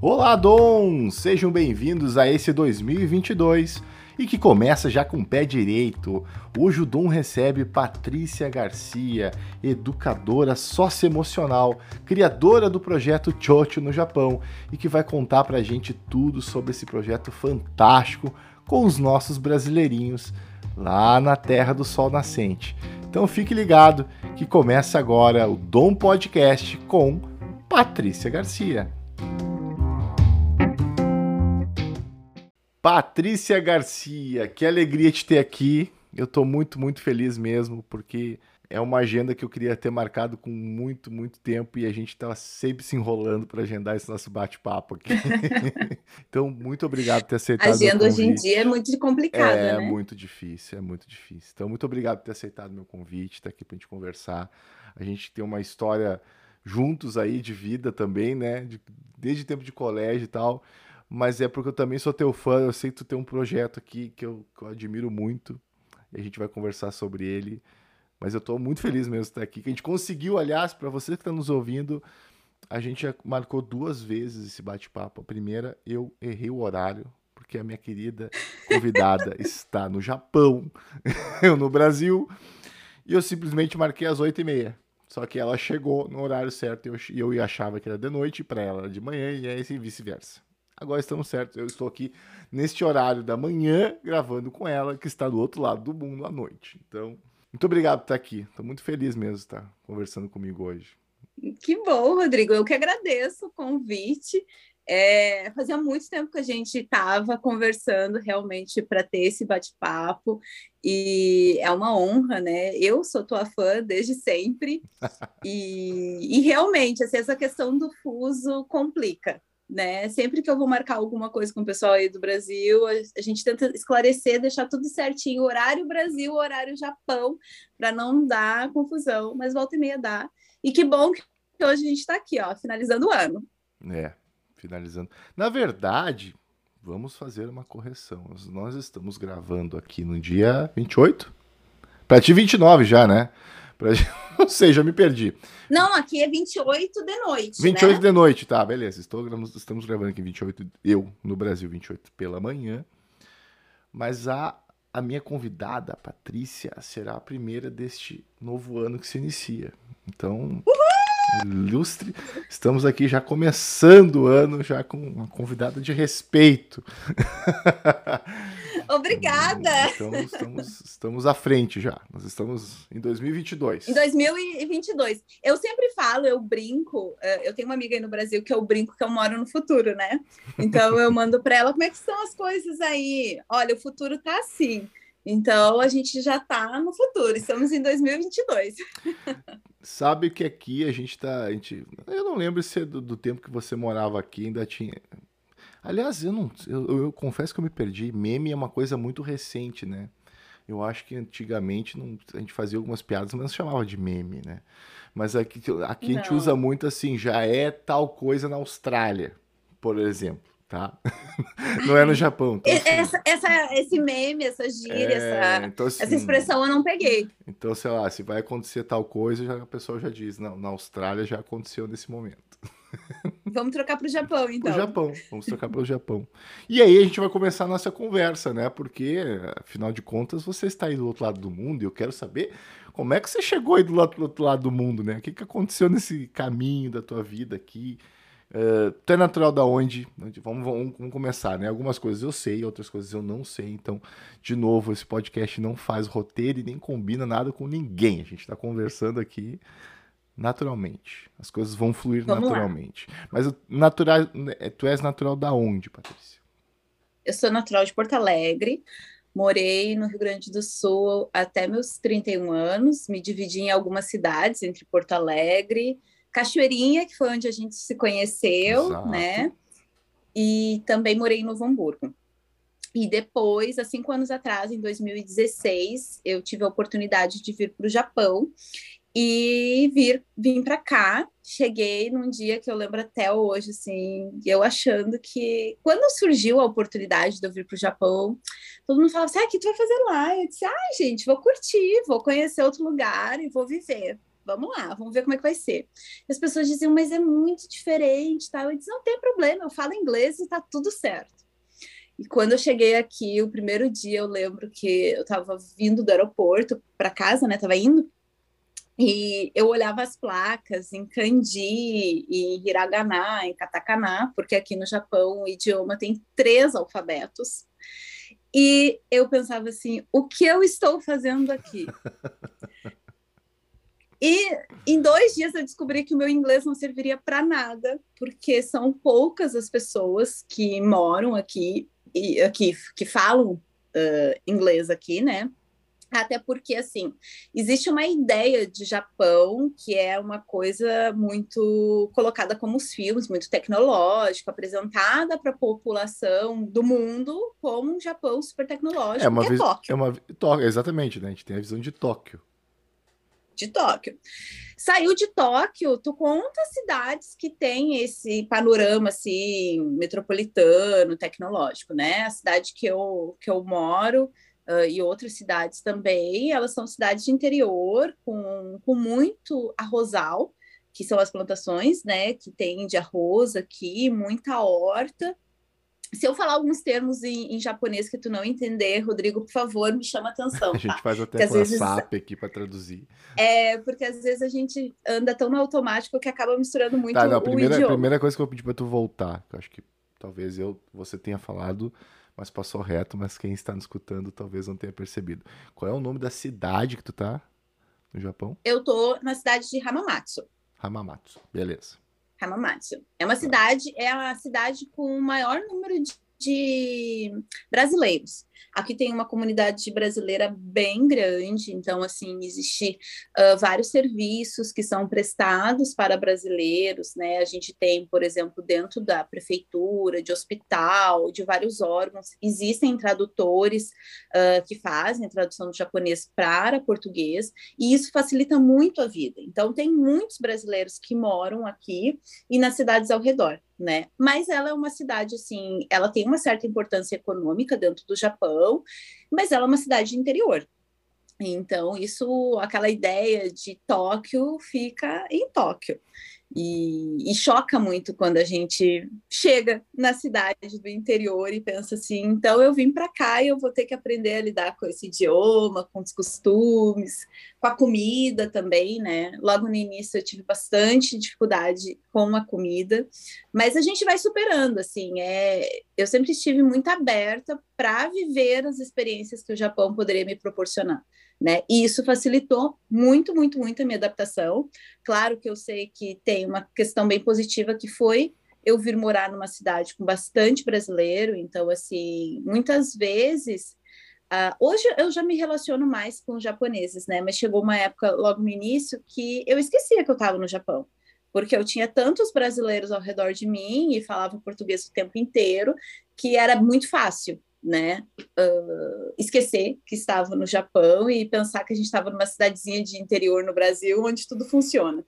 Olá, Dom! Sejam bem-vindos a esse 2022 e que começa já com o pé direito. Hoje o Dom recebe Patrícia Garcia, educadora socioemocional, criadora do projeto Chocho no Japão e que vai contar pra gente tudo sobre esse projeto fantástico com os nossos brasileirinhos lá na Terra do Sol Nascente. Então fique ligado que começa agora o Dom Podcast com Patrícia Garcia. Patrícia Garcia, que alegria te ter aqui. Eu estou muito, muito feliz mesmo, porque é uma agenda que eu queria ter marcado com muito, muito tempo e a gente estava sempre se enrolando para agendar esse nosso bate-papo aqui. então, muito obrigado por ter aceitado. A agenda hoje em dia é muito complicada. É né? muito difícil, é muito difícil. Então, muito obrigado por ter aceitado meu convite, estar tá aqui para a gente conversar. A gente tem uma história juntos aí de vida também, né? De, desde tempo de colégio e tal mas é porque eu também sou teu fã. Eu sei que tu tem um projeto aqui que eu, que eu admiro muito e a gente vai conversar sobre ele. Mas eu estou muito feliz mesmo de estar aqui. Que a gente conseguiu, aliás, para você que está nos ouvindo, a gente já marcou duas vezes esse bate-papo. A primeira, eu errei o horário, porque a minha querida convidada está no Japão, eu no Brasil, e eu simplesmente marquei às oito e meia. Só que ela chegou no horário certo e eu, eu achava que era de noite, para ela era de manhã, e aí assim vice-versa. Agora estamos certos. Eu estou aqui neste horário da manhã gravando com ela, que está do outro lado do mundo à noite. Então, muito obrigado por estar aqui. Estou muito feliz mesmo de estar conversando comigo hoje. Que bom, Rodrigo. Eu que agradeço o convite. É, fazia muito tempo que a gente estava conversando realmente para ter esse bate-papo e é uma honra, né? Eu sou tua fã desde sempre e, e realmente assim, essa questão do fuso complica né? Sempre que eu vou marcar alguma coisa com o pessoal aí do Brasil, a, gente tenta esclarecer, deixar tudo certinho, horário Brasil, horário Japão, para não dar confusão, mas volta e meia dá. E que bom que hoje a gente está aqui, ó, finalizando o ano. É, finalizando. Na verdade, vamos fazer uma correção. Nós estamos gravando aqui no dia 28? Para ti 29 já, né? Pra... Ou seja, me perdi. Não, aqui é 28 de noite. 28 né? de noite, tá, beleza. Estou, estamos gravando aqui 28, eu no Brasil, 28 pela manhã. Mas a, a minha convidada, a Patrícia, será a primeira deste novo ano que se inicia. Então, Uhul! ilustre, estamos aqui já começando o ano, já com uma convidada de respeito. Obrigada! Então, estamos, estamos à frente já. Nós estamos em 2022. Em 2022. Eu sempre falo, eu brinco. Eh, eu tenho uma amiga aí no Brasil que eu brinco que eu moro no futuro, né? Então eu mando para ela como é que são as coisas aí. Olha, o futuro tá assim. Então a gente já está no futuro. Estamos em 2022. Sabe que aqui a gente está. Eu não lembro se é do, do tempo que você morava aqui ainda tinha Aliás, eu não. Eu, eu, confesso que eu me perdi. Meme é uma coisa muito recente, né? Eu acho que antigamente não, a gente fazia algumas piadas, mas não chamava de meme, né? Mas aqui, aqui a gente usa muito assim, já é tal coisa na Austrália, por exemplo, tá? não é no Japão. Então, assim, essa, essa, esse meme, essa gíria, é, essa, então, assim, essa expressão eu não peguei. Então, sei lá, se vai acontecer tal coisa, já, a pessoa já diz, não, na Austrália já aconteceu nesse momento. Vamos trocar para o Japão, então. O Japão, vamos trocar para o Japão. E aí a gente vai começar a nossa conversa, né? Porque, afinal de contas, você está aí do outro lado do mundo e eu quero saber como é que você chegou aí do outro lado do mundo, né? O que, que aconteceu nesse caminho da tua vida aqui? Uh, tu é natural da onde? Vamos, vamos, vamos, começar, né? Algumas coisas eu sei, outras coisas eu não sei. Então, de novo, esse podcast não faz roteiro e nem combina nada com ninguém. A gente está conversando aqui naturalmente. As coisas vão fluir Vamos naturalmente. Lá. Mas natural, né, tu és natural da onde, Patrícia? Eu sou natural de Porto Alegre. Morei no Rio Grande do Sul até meus 31 anos. Me dividi em algumas cidades, entre Porto Alegre, Cachoeirinha, que foi onde a gente se conheceu, Exato. né? E também morei em Novo Hamburgo. E depois, há cinco anos atrás, em 2016, eu tive a oportunidade de vir para o Japão e vir vim para cá. Cheguei num dia que eu lembro até hoje, assim, eu achando que quando surgiu a oportunidade de eu vir para o Japão, todo mundo falava assim: ah, o que tu vai fazer lá? Eu disse: ah, gente, vou curtir, vou conhecer outro lugar e vou viver. vamos lá, vamos ver como é que vai ser. E as pessoas diziam, mas é muito diferente, tá? Eu disse, não tem problema, eu falo inglês e tá tudo certo. E quando eu cheguei aqui, o primeiro dia, eu lembro que eu estava vindo do aeroporto para casa, né? Tava indo. E eu olhava as placas em kanji, em hiragana, em katakana, porque aqui no Japão o idioma tem três alfabetos. E eu pensava assim: o que eu estou fazendo aqui? E em dois dias eu descobri que o meu inglês não serviria para nada, porque são poucas as pessoas que moram aqui e aqui que falam uh, inglês aqui, né? Até porque, assim, existe uma ideia de Japão que é uma coisa muito colocada como os filmes, muito tecnológico, apresentada para a população do mundo como um Japão super tecnológico, é uma é Tóquio. É uma, Tóquio, exatamente, né? A gente tem a visão de Tóquio. De Tóquio. Saiu de Tóquio, tu conta cidades que têm esse panorama, assim, metropolitano, tecnológico, né? A cidade que eu, que eu moro uh, e outras cidades também, elas são cidades de interior com, com muito arrozal, que são as plantações, né, que tem de arroz aqui, muita horta. Se eu falar alguns termos em, em japonês que tu não entender, Rodrigo, por favor, me chama atenção. A gente tá? faz até com a vezes... SAP aqui para traduzir. É, porque às vezes a gente anda tão no automático que acaba misturando muito tá, não, a primeira, o idioma. A primeira coisa que eu vou pedir para tu voltar, que eu acho que talvez eu você tenha falado, mas passou reto, mas quem está nos escutando talvez não tenha percebido. Qual é o nome da cidade que tu tá no Japão? Eu tô na cidade de Hamamatsu. Hamamatsu, beleza. Hamamatsu. É uma cidade, é a cidade com o maior número de, de brasileiros. Aqui tem uma comunidade brasileira bem grande, então, assim, existe uh, vários serviços que são prestados para brasileiros, né? A gente tem, por exemplo, dentro da prefeitura, de hospital, de vários órgãos, existem tradutores uh, que fazem a tradução do japonês para português, e isso facilita muito a vida. Então, tem muitos brasileiros que moram aqui e nas cidades ao redor né? Mas ela é uma cidade assim, ela tem uma certa importância econômica dentro do Japão, mas ela é uma cidade de interior. Então, isso, aquela ideia de Tóquio fica em Tóquio. E, e, choca muito quando a gente chega na cidade do interior e pensa assim: então eu vim para cá e eu vou ter que aprender a lidar com esse idioma, com os costumes, com a comida também, né? Logo no início eu tive bastante dificuldade com a comida, mas a gente vai superando. Assim, é, eu sempre estive muito aberta para viver as experiências que o Japão poderia me proporcionar né? E isso facilitou muito, muito, muito a minha adaptação. Claro que eu sei que tem uma questão bem positiva que foi eu vir morar numa cidade com bastante brasileiro, então assim, muitas vezes Uh, hoje eu já me relaciono mais com os japoneses, né? Mas chegou uma época logo no início que eu esquecia que eu estava no Japão, porque eu tinha tantos brasileiros ao redor de mim e falava português o tempo inteiro que era muito fácil né, uh, esquecer que estava no Japão e pensar que a gente estava numa cidadezinha de interior no Brasil, onde tudo funciona.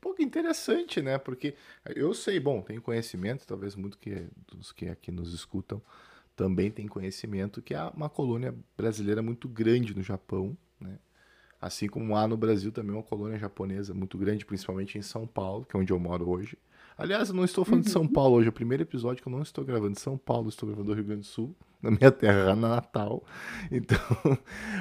Pô, que interessante, né? Porque eu sei, bom, tenho conhecimento, talvez muito que dos que aqui nos escutam também tem conhecimento que há uma colônia brasileira muito grande no Japão, né? Assim como há no Brasil também uma colônia japonesa muito grande, principalmente em São Paulo, que é onde eu moro hoje. Aliás, eu não estou falando de São uhum. Paulo hoje, é o primeiro episódio que eu não estou gravando de São Paulo, estou gravando do Rio Grande do Sul na minha terra natal. Então,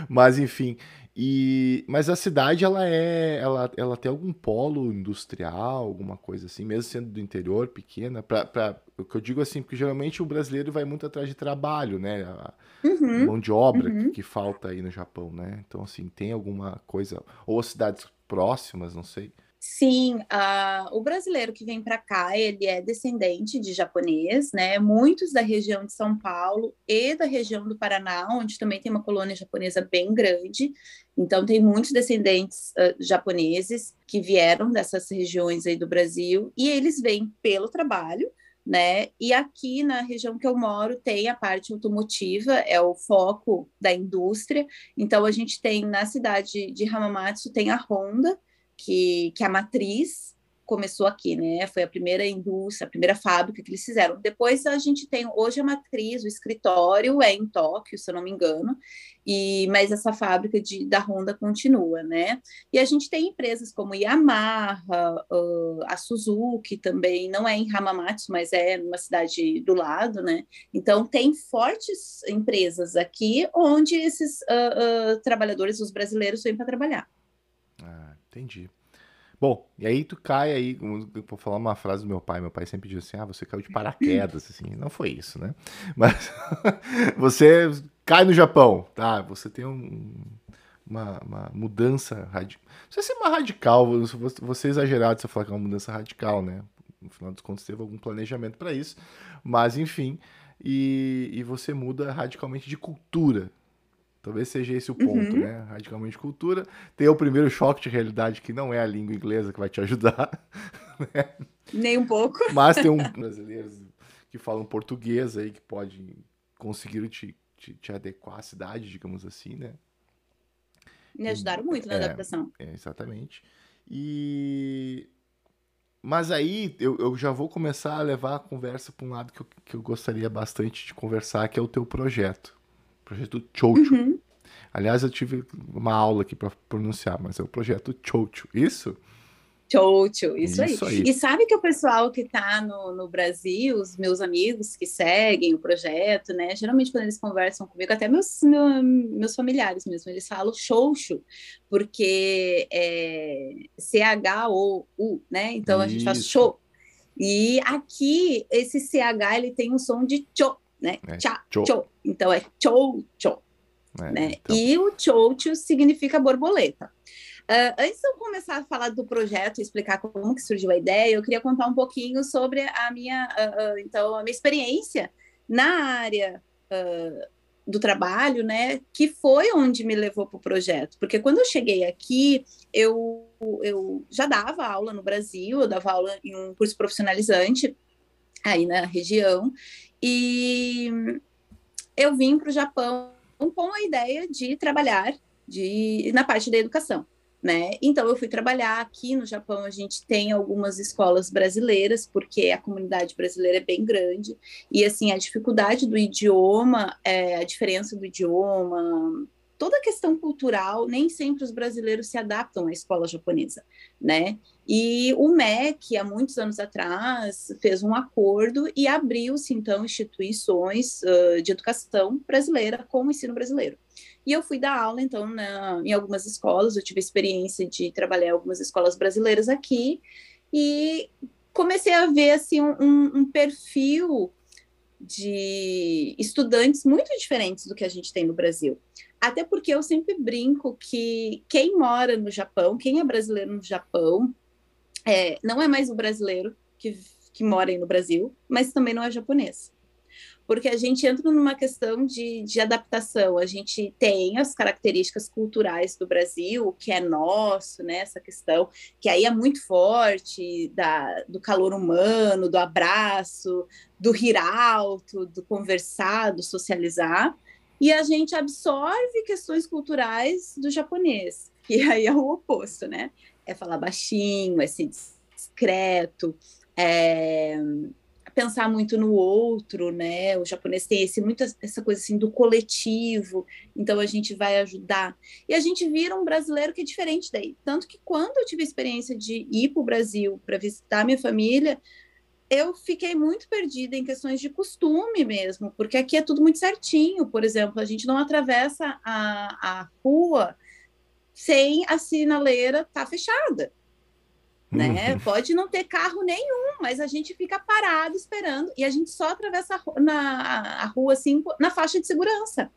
mas enfim, e mas a cidade ela é, ela, ela tem algum polo industrial, alguma coisa assim, mesmo sendo do interior, pequena, para o que eu digo assim, porque geralmente o brasileiro vai muito atrás de trabalho, né? A uhum, mão de obra uhum. que, que, falta aí no Japão, né? Então assim, tem alguma coisa ou cidades próximas, não sei. Sim, uh, o brasileiro que vem para cá, ele é descendente de japonês, né? Muitos da região de São Paulo e da região do Paraná, onde também tem uma colônia japonesa bem grande. Então, tem muitos descendentes uh, japoneses que vieram dessas regiões aí do Brasil e eles vêm pelo trabalho, né? E aqui na região que eu moro tem a parte automotiva, é o foco da indústria. Então, a gente tem na cidade de Hamamatsu tem a Honda que, que a matriz começou aqui, né? Foi a primeira indústria, a primeira fábrica que eles fizeram. Depois a gente tem hoje a matriz, o escritório é em Tóquio, se eu não me engano, e mas essa fábrica de, da Honda continua, né? E a gente tem empresas como Yamaha, uh, a Suzuki também, não é em Hamamatsu, mas é numa cidade do lado, né? Então tem fortes empresas aqui onde esses uh, uh, trabalhadores, os brasileiros, vêm para trabalhar. Ah, entendi. Bom, e aí tu cai aí, vou falar uma frase do meu pai, meu pai sempre diz assim, ah, você caiu de paraquedas, assim, não foi isso, né? Mas você cai no Japão, tá? Você tem um, uma, uma, mudança radical, não sei se é uma radical, você é exagerado se eu falar que é uma mudança radical, né? No final dos contos teve algum planejamento para isso, mas enfim, e, e você muda radicalmente de cultura, Talvez seja esse o ponto, uhum. né? Radicalmente cultura. Tem o primeiro choque de realidade, que não é a língua inglesa que vai te ajudar. Né? Nem um pouco. Mas tem um brasileiros que falam português aí, que pode conseguir te, te, te adequar à cidade, digamos assim, né? Me ajudaram muito na é, adaptação. É, exatamente. E... Mas aí eu, eu já vou começar a levar a conversa para um lado que eu, que eu gostaria bastante de conversar, que é o teu projeto projeto Chocho. Uhum. Aliás, eu tive uma aula aqui para pronunciar, mas é o projeto Chocho. Isso? Chocho, isso, isso aí. aí. E sabe que o pessoal que está no, no Brasil, os meus amigos que seguem o projeto, né? Geralmente quando eles conversam comigo, até meus, meu, meus familiares mesmo, eles falam Chocho, porque é C-H-O-U, né? Então a gente faz show. E aqui, esse CH, ele tem um som de cho, né? É, Cha, cho. cho. Então é chou, cho. É, né? Então... E o chocho significa borboleta. Uh, antes de eu começar a falar do projeto e explicar como que surgiu a ideia, eu queria contar um pouquinho sobre a minha, uh, uh, então, a minha experiência na área do trabalho, né, que foi onde me levou para o projeto. Porque quando eu cheguei aqui, eu, eu já dava aula no Brasil, eu dava aula em um curso profissionalizante aí na região, e eu vim para o Japão com a ideia de trabalhar de, na parte da educação. Né? Então eu fui trabalhar aqui no Japão. A gente tem algumas escolas brasileiras, porque a comunidade brasileira é bem grande e assim a dificuldade do idioma, é, a diferença do idioma, toda a questão cultural, nem sempre os brasileiros se adaptam à escola japonesa, né? E o MEC, há muitos anos atrás, fez um acordo e abriu-se, então, instituições uh, de educação brasileira com o ensino brasileiro. E eu fui dar aula, então, na, em algumas escolas, eu tive experiência de trabalhar em algumas escolas brasileiras aqui, e comecei a ver, assim, um, um perfil de estudantes muito diferentes do que a gente tem no Brasil. Até porque eu sempre brinco que quem mora no Japão, quem é brasileiro no Japão, é, não é mais o brasileiro que, que mora no Brasil, mas também não é japonês. Porque a gente entra numa questão de, de adaptação, a gente tem as características culturais do Brasil, que é nosso, né, essa questão, que aí é muito forte, da, do calor humano, do abraço, do rir alto, do conversar, do socializar, e a gente absorve questões culturais do japonês, que aí é o oposto, né? É falar baixinho, é ser discreto, é pensar muito no outro, né? O japonês tem esse, muito essa coisa assim do coletivo, então a gente vai ajudar. E a gente vira um brasileiro que é diferente daí. Tanto que quando eu tive a experiência de ir para o Brasil para visitar minha família, eu fiquei muito perdida em questões de costume mesmo, porque aqui é tudo muito certinho. Por exemplo, a gente não atravessa a, a rua sem a sinaleira estar tá fechada. Né? Uhum. Pode não ter carro nenhum, mas a gente fica parado esperando e a gente só atravessa a, na, a rua assim na faixa de segurança.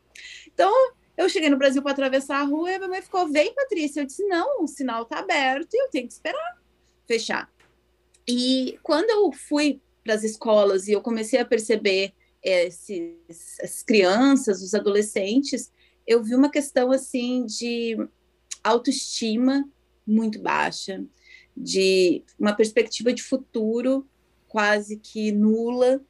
Então, eu cheguei no Brasil para atravessar a rua e a minha mãe ficou: vem, Patrícia. Eu disse: não, o sinal está aberto e eu tenho que esperar fechar. E quando eu fui para as escolas e eu comecei a perceber esses, as crianças, os adolescentes, eu vi uma questão assim de autoestima muito baixa, de uma perspectiva de futuro quase que nula.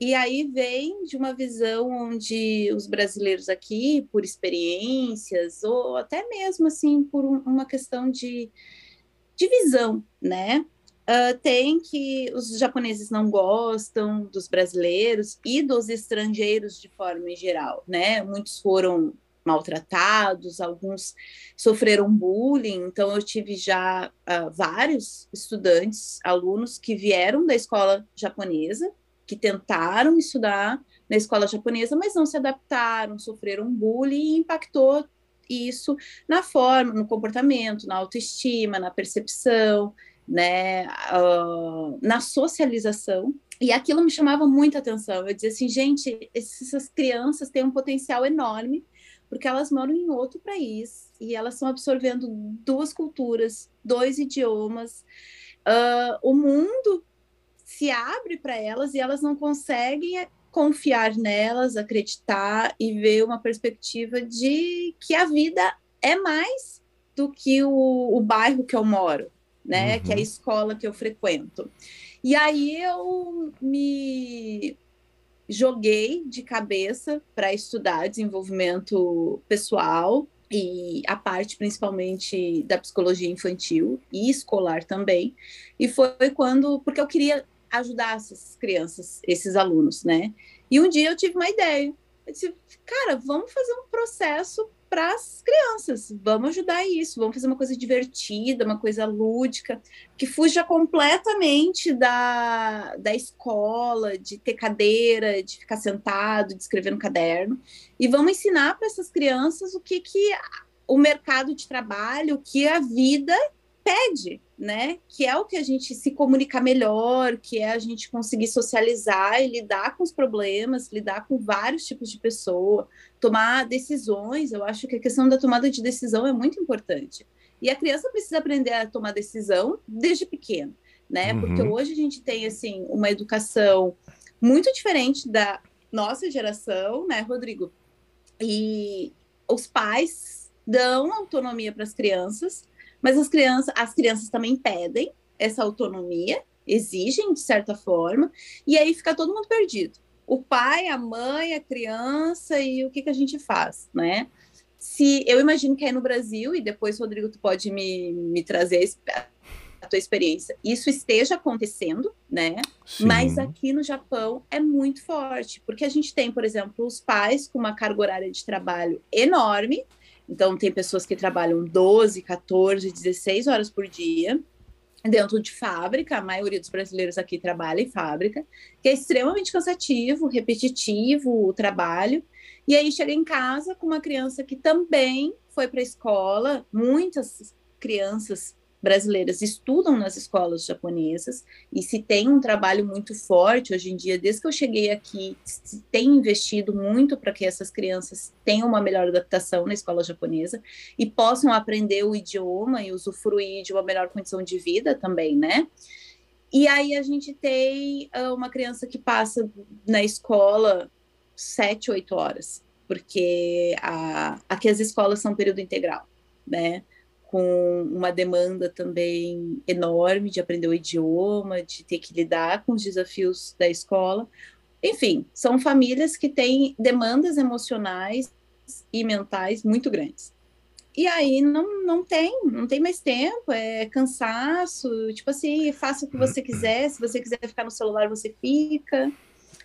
E aí vem de uma visão onde os brasileiros aqui, por experiências, ou até mesmo assim por um, uma questão de, de visão, né? uh, tem que os japoneses não gostam dos brasileiros e dos estrangeiros de forma geral, né? Muitos foram maltratados, alguns sofreram bullying. Então, eu tive já uh, vários estudantes, alunos que vieram da escola japonesa, que tentaram estudar na escola japonesa, mas não se adaptaram, sofreram bullying e impactou isso na forma, no comportamento, na autoestima, na percepção, né, uh, na socialização. E aquilo me chamava muita atenção. Eu dizia assim, gente, essas crianças têm um potencial enorme, porque elas moram em outro país e elas estão absorvendo duas culturas, dois idiomas. Uh, o mundo se abre para elas e elas não conseguem confiar nelas, acreditar e ver uma perspectiva de que a vida é mais do que o, o bairro que eu moro, né? Uhum. Que é a escola que eu frequento. E aí eu me joguei de cabeça para estudar desenvolvimento pessoal e a parte principalmente da psicologia infantil e escolar também. E foi quando, porque eu queria ajudar essas crianças, esses alunos, né? E um dia eu tive uma ideia. Eu disse, cara, vamos fazer um processo para as crianças, vamos ajudar isso, vamos fazer uma coisa divertida, uma coisa lúdica, que fuja completamente da, da escola, de ter cadeira, de ficar sentado, de escrever no caderno, e vamos ensinar para essas crianças o que, que o mercado de trabalho, o que a vida pede, né? Que é o que a gente se comunicar melhor, que é a gente conseguir socializar e lidar com os problemas, lidar com vários tipos de pessoa, tomar decisões. Eu acho que a questão da tomada de decisão é muito importante. E a criança precisa aprender a tomar decisão desde pequeno, né? Uhum. Porque hoje a gente tem assim uma educação muito diferente da nossa geração, né, Rodrigo? E os pais dão autonomia para as crianças, mas as crianças, as crianças também pedem essa autonomia, exigem de certa forma, e aí fica todo mundo perdido. O pai, a mãe, a criança e o que, que a gente faz, né? Se eu imagino que é no Brasil, e depois, Rodrigo, tu pode me, me trazer a tua experiência, isso esteja acontecendo, né? Sim. Mas aqui no Japão é muito forte, porque a gente tem, por exemplo, os pais com uma carga horária de trabalho enorme, então, tem pessoas que trabalham 12, 14, 16 horas por dia dentro de fábrica, a maioria dos brasileiros aqui trabalha em fábrica, que é extremamente cansativo, repetitivo o trabalho, e aí chega em casa com uma criança que também foi para a escola, muitas crianças brasileiras estudam nas escolas japonesas e se tem um trabalho muito forte hoje em dia, desde que eu cheguei aqui, se tem investido muito para que essas crianças tenham uma melhor adaptação na escola japonesa e possam aprender o idioma e usufruir de uma melhor condição de vida também, né? E aí a gente tem uh, uma criança que passa na escola sete, oito horas, porque a, aqui as escolas são período integral, né? Com uma demanda também enorme de aprender o idioma, de ter que lidar com os desafios da escola. Enfim, são famílias que têm demandas emocionais e mentais muito grandes. E aí não, não tem, não tem mais tempo, é cansaço, tipo assim, faça o que você quiser, se você quiser ficar no celular, você fica.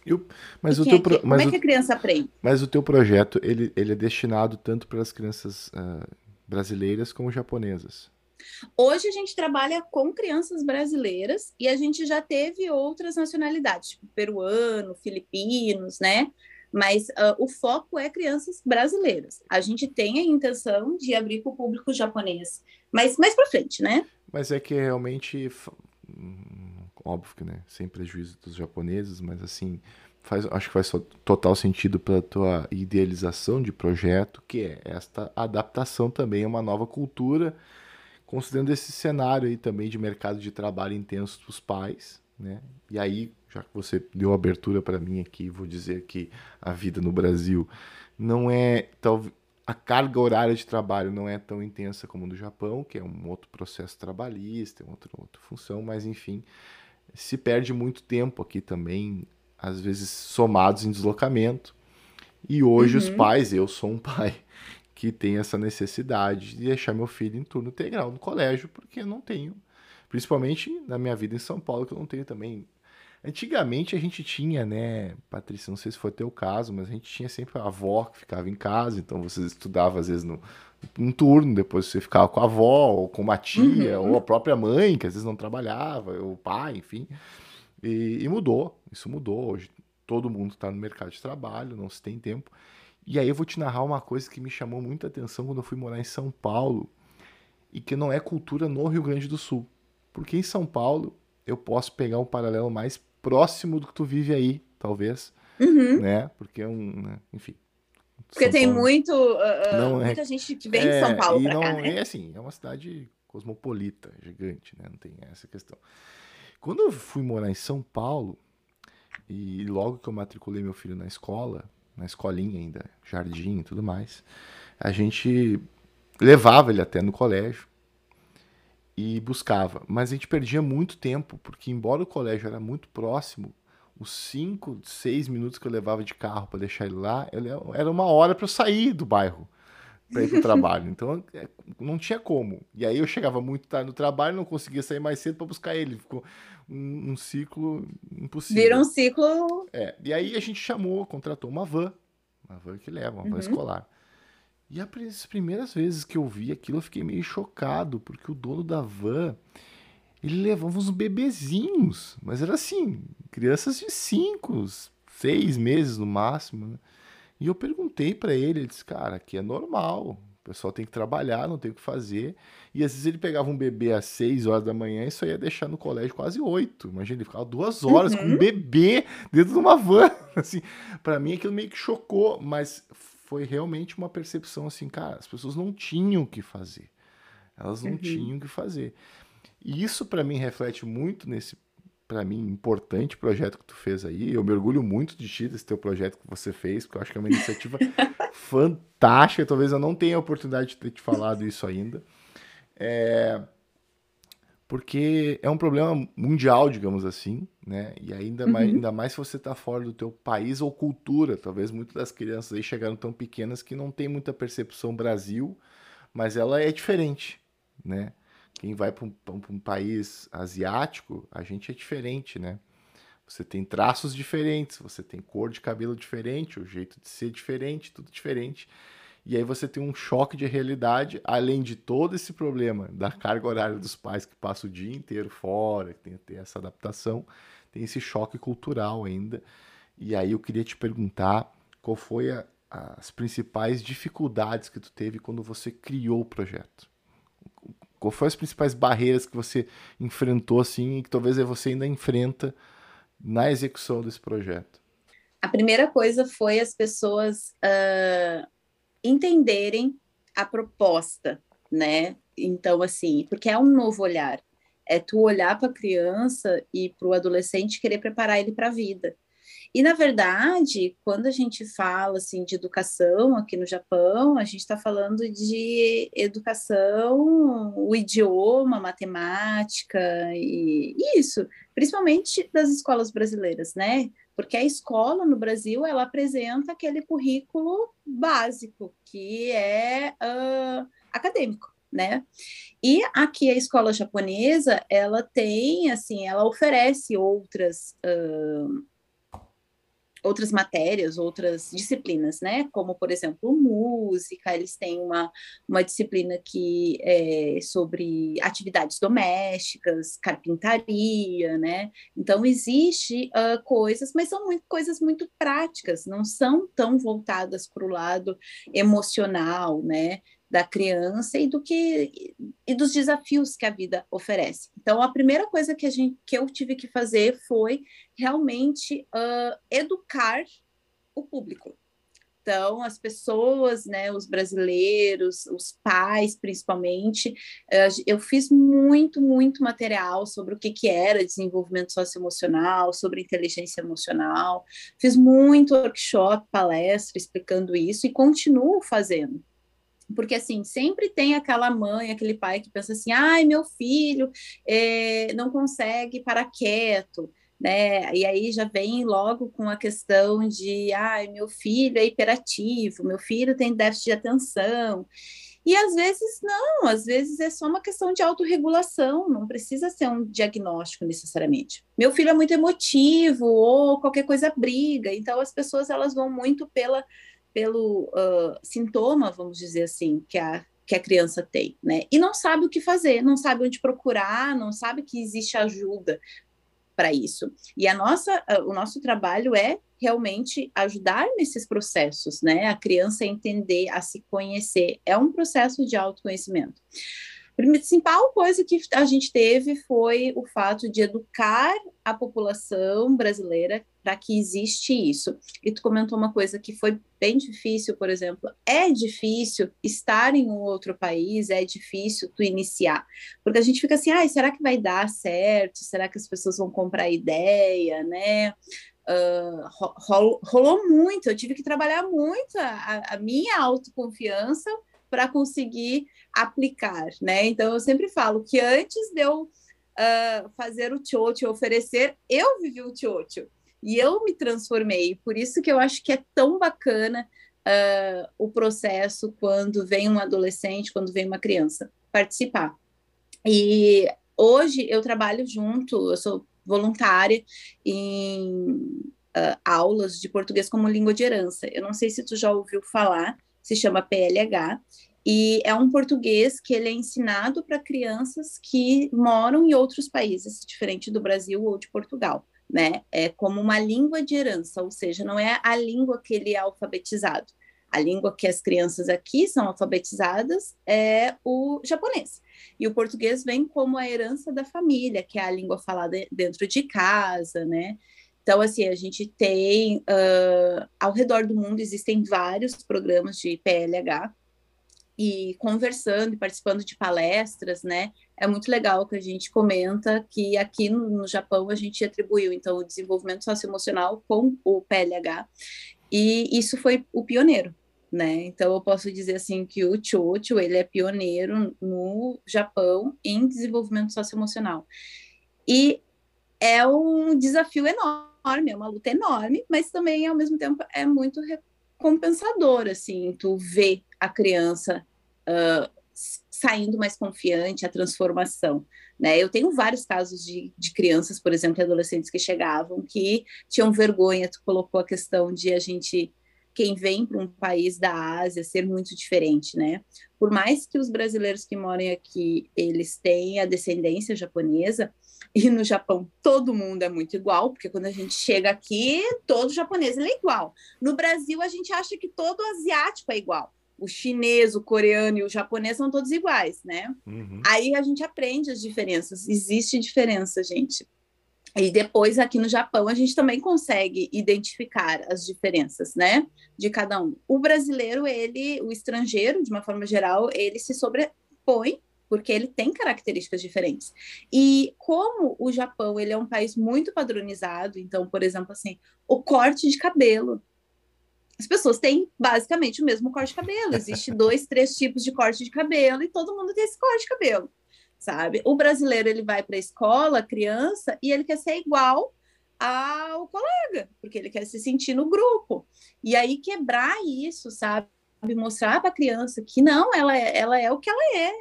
Eu, mas o teu é que, como é que a criança aprende? Mas o teu projeto, ele, ele é destinado tanto para as crianças uh, brasileiras como japonesas? Hoje a gente trabalha com crianças brasileiras e a gente já teve outras nacionalidades, tipo peruano, filipinos, né? Mas uh, o foco é crianças brasileiras. A gente tem a intenção de abrir para o público japonês, mas mais para frente, né? Mas é que realmente, hum, óbvio que, né, sem prejuízo dos japoneses, mas assim, faz, acho que faz total sentido para tua idealização de projeto, que é esta adaptação também a uma nova cultura, considerando esse cenário aí também de mercado de trabalho intenso dos pais, né? E aí, já que você deu abertura para mim aqui, vou dizer que a vida no Brasil não é talvez a carga horária de trabalho não é tão intensa como no Japão, que é um outro processo trabalhista, é outra, outra função, mas enfim, se perde muito tempo aqui também às vezes somados em deslocamento. E hoje uhum. os pais, eu sou um pai que tem essa necessidade de deixar meu filho em turno integral no colégio, porque não tenho. Principalmente na minha vida em São Paulo, que eu não tenho também. Antigamente a gente tinha, né, Patrícia, não sei se foi teu caso, mas a gente tinha sempre a avó que ficava em casa, então você estudava às vezes no, um turno, depois você ficava com a avó, ou com uma tia, uhum. ou a própria mãe, que às vezes não trabalhava, ou o pai, enfim. E, e mudou, isso mudou. Hoje todo mundo está no mercado de trabalho, não se tem tempo. E aí eu vou te narrar uma coisa que me chamou muita atenção quando eu fui morar em São Paulo e que não é cultura no Rio Grande do Sul. Porque em São Paulo eu posso pegar um paralelo mais próximo do que tu vive aí, talvez, uhum. né? Porque é um, né? enfim. Porque São tem Paulo... muito, uh, não muita é... gente que vem é, de São Paulo para cá, né? É assim, é uma cidade cosmopolita, gigante, né? Não tem essa questão. Quando eu fui morar em São Paulo, e logo que eu matriculei meu filho na escola, na escolinha ainda, jardim e tudo mais, a gente levava ele até no colégio e buscava. Mas a gente perdia muito tempo, porque embora o colégio era muito próximo, os 5, 6 minutos que eu levava de carro para deixar ele lá, era uma hora para eu sair do bairro para ir para o trabalho. Então é, não tinha como. E aí eu chegava muito tarde no trabalho, não conseguia sair mais cedo para buscar ele. Ficou um, um, ciclo impossível. Vira um ciclo. É. E aí a gente chamou, contratou uma van, uma van que leva, uma van uhum. escolar. E as primeiras vezes que eu vi aquilo, eu fiquei meio chocado, porque o dono da van, ele levava uns bebezinhos, mas era assim, crianças de 5, 6 meses no máximo. Né? E eu perguntei para ele, ele disse, cara, aqui é normal, o pessoal tem que trabalhar, não tem o que fazer. E às vezes ele pegava um bebê às 6 horas da manhã e só ia deixar no colégio quase 8. Imagina, ele ficava duas horas uhum. com um uhum. bebê dentro de uma van. Assim, para mim aquilo meio que chocou, mas foi realmente uma percepção assim, cara, as pessoas não tinham o que fazer. Elas não uhum. tinham o que fazer. E isso para mim reflete muito nesse para mim, importante projeto que tu fez aí. Eu me orgulho muito de ti, desse teu projeto que você fez, porque eu acho que é uma iniciativa fantástica. Talvez eu não tenha a oportunidade de ter te falado isso ainda. É... Porque é um problema mundial, digamos assim, né? E ainda, uhum. mais, ainda mais se você está fora do teu país ou cultura. Talvez muitas das crianças aí chegaram tão pequenas que não tem muita percepção Brasil, mas ela é diferente, né? Quem vai para um, um, país asiático, a gente é diferente, né? Você tem traços diferentes, você tem cor de cabelo diferente, o jeito de ser diferente, tudo diferente. E aí você tem um choque de realidade, além de todo esse problema da carga horária dos pais que passam o dia inteiro fora, que tem que ter essa adaptação, tem esse choque cultural ainda. E aí eu queria te perguntar qual foi a, as principais dificuldades que tu teve quando você criou o projeto. Qual foram as principais barreiras que você enfrentou assim e que talvez você ainda enfrenta na execução desse projeto? A primeira coisa foi as pessoas uh, entenderem a proposta, né? Então, assim, porque é um novo olhar. É tu olhar para a criança e para o adolescente querer preparar ele para a vida. E, na verdade, quando a gente fala assim, de educação aqui no Japão, a gente está falando de educação, o idioma, matemática e isso, principalmente das escolas brasileiras, né? Porque a escola no Brasil ela apresenta aquele currículo básico que é uh, acadêmico. Né? E aqui a escola japonesa, ela tem, assim, ela oferece outras uh, outras matérias, outras disciplinas, né? Como, por exemplo, música, eles têm uma, uma disciplina que é sobre atividades domésticas, carpintaria, né? Então, existe uh, coisas, mas são muito, coisas muito práticas, não são tão voltadas para o lado emocional, né? Da criança e do que e dos desafios que a vida oferece. Então, a primeira coisa que a gente que eu tive que fazer foi realmente uh, educar o público. Então, as pessoas, né, os brasileiros, os pais, principalmente, eu fiz muito, muito material sobre o que, que era desenvolvimento socioemocional, sobre inteligência emocional, fiz muito workshop, palestra explicando isso e continuo fazendo porque assim sempre tem aquela mãe, aquele pai que pensa assim, ai meu filho é, não consegue parar quieto, né? E aí já vem logo com a questão de, ai meu filho é hiperativo, meu filho tem déficit de atenção. E às vezes não, às vezes é só uma questão de autorregulação, não precisa ser um diagnóstico necessariamente. Meu filho é muito emotivo ou qualquer coisa briga, então as pessoas elas vão muito pela pelo uh, sintoma, vamos dizer assim, que a que a criança tem, né? E não sabe o que fazer, não sabe onde procurar, não sabe que existe ajuda para isso. E a nossa, o nosso trabalho é realmente ajudar nesses processos, né? A criança entender, a se conhecer. É um processo de autoconhecimento. Principal coisa que a gente teve foi o fato de educar a população brasileira para que existe isso. E tu comentou uma coisa que foi bem difícil, por exemplo, é difícil estar em um outro país, é difícil tu iniciar, porque a gente fica assim, ah, será que vai dar certo? Será que as pessoas vão comprar ideia, né? Uh, rolou, rolou muito, eu tive que trabalhar muito a, a minha autoconfiança para conseguir aplicar, né? Então eu sempre falo que antes de eu uh, fazer o tchotcho, oferecer, eu vivi o tchotcho e eu me transformei. Por isso que eu acho que é tão bacana uh, o processo quando vem um adolescente, quando vem uma criança participar. E hoje eu trabalho junto, eu sou voluntária em uh, aulas de português como língua de herança. Eu não sei se tu já ouviu falar, se chama PLH, e é um português que ele é ensinado para crianças que moram em outros países, diferente do Brasil ou de Portugal, né? É como uma língua de herança, ou seja, não é a língua que ele é alfabetizado. A língua que as crianças aqui são alfabetizadas é o japonês. E o português vem como a herança da família, que é a língua falada dentro de casa, né? Então, assim, a gente tem, uh, ao redor do mundo, existem vários programas de PLH, e conversando e participando de palestras, né? É muito legal que a gente comenta que aqui no, no Japão a gente atribuiu então o desenvolvimento socioemocional com o PLH e isso foi o pioneiro, né? Então eu posso dizer assim que o Chocho ele é pioneiro no Japão em desenvolvimento socioemocional e é um desafio enorme, é uma luta enorme, mas também ao mesmo tempo é muito recompensador assim, tu vê a criança uh, saindo mais confiante, a transformação. Né? Eu tenho vários casos de, de crianças, por exemplo, e adolescentes que chegavam que tinham vergonha, tu colocou a questão de a gente quem vem para um país da Ásia ser muito diferente, né? Por mais que os brasileiros que moram aqui, eles têm a descendência japonesa, e no Japão todo mundo é muito igual, porque quando a gente chega aqui, todo japonês é igual. No Brasil, a gente acha que todo asiático é igual o chinês, o coreano e o japonês são todos iguais, né? Uhum. Aí a gente aprende as diferenças. Existe diferença, gente. E depois aqui no Japão a gente também consegue identificar as diferenças, né, de cada um. O brasileiro, ele, o estrangeiro, de uma forma geral, ele se sobrepõe porque ele tem características diferentes. E como o Japão, ele é um país muito padronizado, então, por exemplo, assim, o corte de cabelo as pessoas têm basicamente o mesmo corte de cabelo. Existe dois, três tipos de corte de cabelo e todo mundo tem esse corte de cabelo, sabe? O brasileiro ele vai para a escola, criança, e ele quer ser igual ao colega, porque ele quer se sentir no grupo. E aí quebrar isso, sabe? Mostrar para a criança que não, ela é, ela é o que ela é.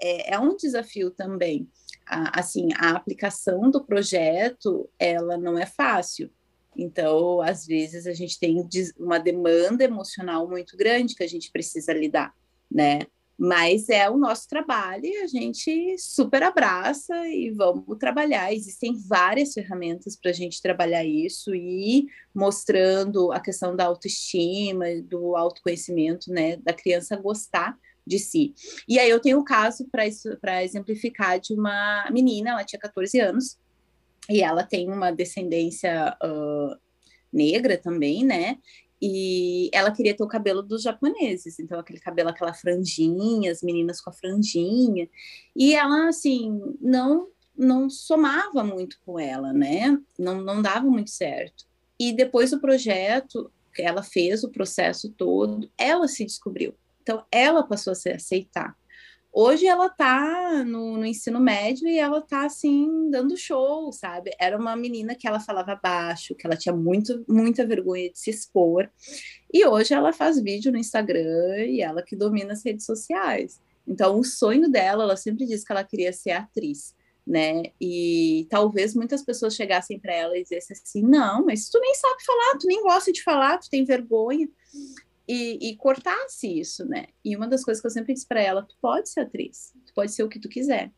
É, é um desafio também. A, assim, a aplicação do projeto, ela não é fácil então, às vezes, a gente tem uma demanda emocional muito grande que a gente precisa lidar, né? Mas é o nosso trabalho e a gente super abraça e vamos trabalhar. Existem várias ferramentas para a gente trabalhar isso e mostrando a questão da autoestima, do autoconhecimento, né? Da criança gostar de si. E aí eu tenho o um caso para exemplificar de uma menina, ela tinha 14 anos, e ela tem uma descendência uh, negra também, né? E ela queria ter o cabelo dos japoneses, então aquele cabelo, aquela franjinha, as meninas com a franjinha. E ela, assim, não não somava muito com ela, né? Não, não dava muito certo. E depois do projeto, ela fez o processo todo, ela se descobriu. Então, ela passou a se aceitar Hoje ela tá no, no, ensino médio e ela tá assim, dando show, sabe? Era uma menina que ela falava baixo, que ela tinha muito, muita vergonha de se expor. E hoje ela faz vídeo no Instagram e ela que domina as redes sociais. Então, o sonho dela, ela sempre disse que ela queria ser atriz, né? E talvez muitas pessoas chegassem para ela e dissessem assim: não, mas tu nem sabe falar, tu nem gosta de falar, tu tem vergonha e, e cortasse isso, né? E uma das coisas que eu sempre disse para ela, tu pode ser atriz, tu pode ser o que tu quiser.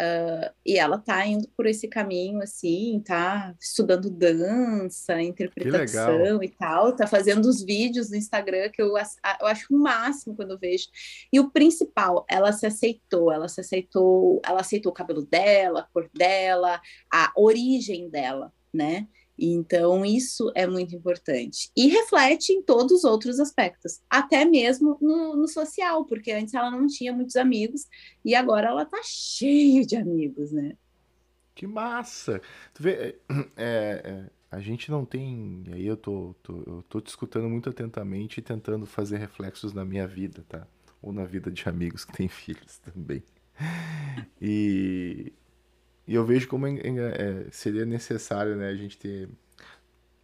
Uh, e ela tá indo por esse caminho, assim, tá estudando dança, interpretação e tal, tá fazendo os vídeos no Instagram que eu, eu acho o máximo quando eu vejo. E o principal, ela se aceitou, ela se aceitou, ela aceitou o cabelo dela, a cor dela, a origem dela, né? Então, isso é muito importante. E reflete em todos os outros aspectos, até mesmo no, no, social, porque antes ela não tinha muitos amigos e agora ela tá cheia de amigos, né? Que massa! Tu vê, é, é, a gente não tem. Aí eu tô, tô, eu tô te escutando muito atentamente e tentando fazer reflexos na minha vida, tá? Ou na vida de amigos que têm filhos também. E e eu vejo como é, é, seria necessário né, a gente ter,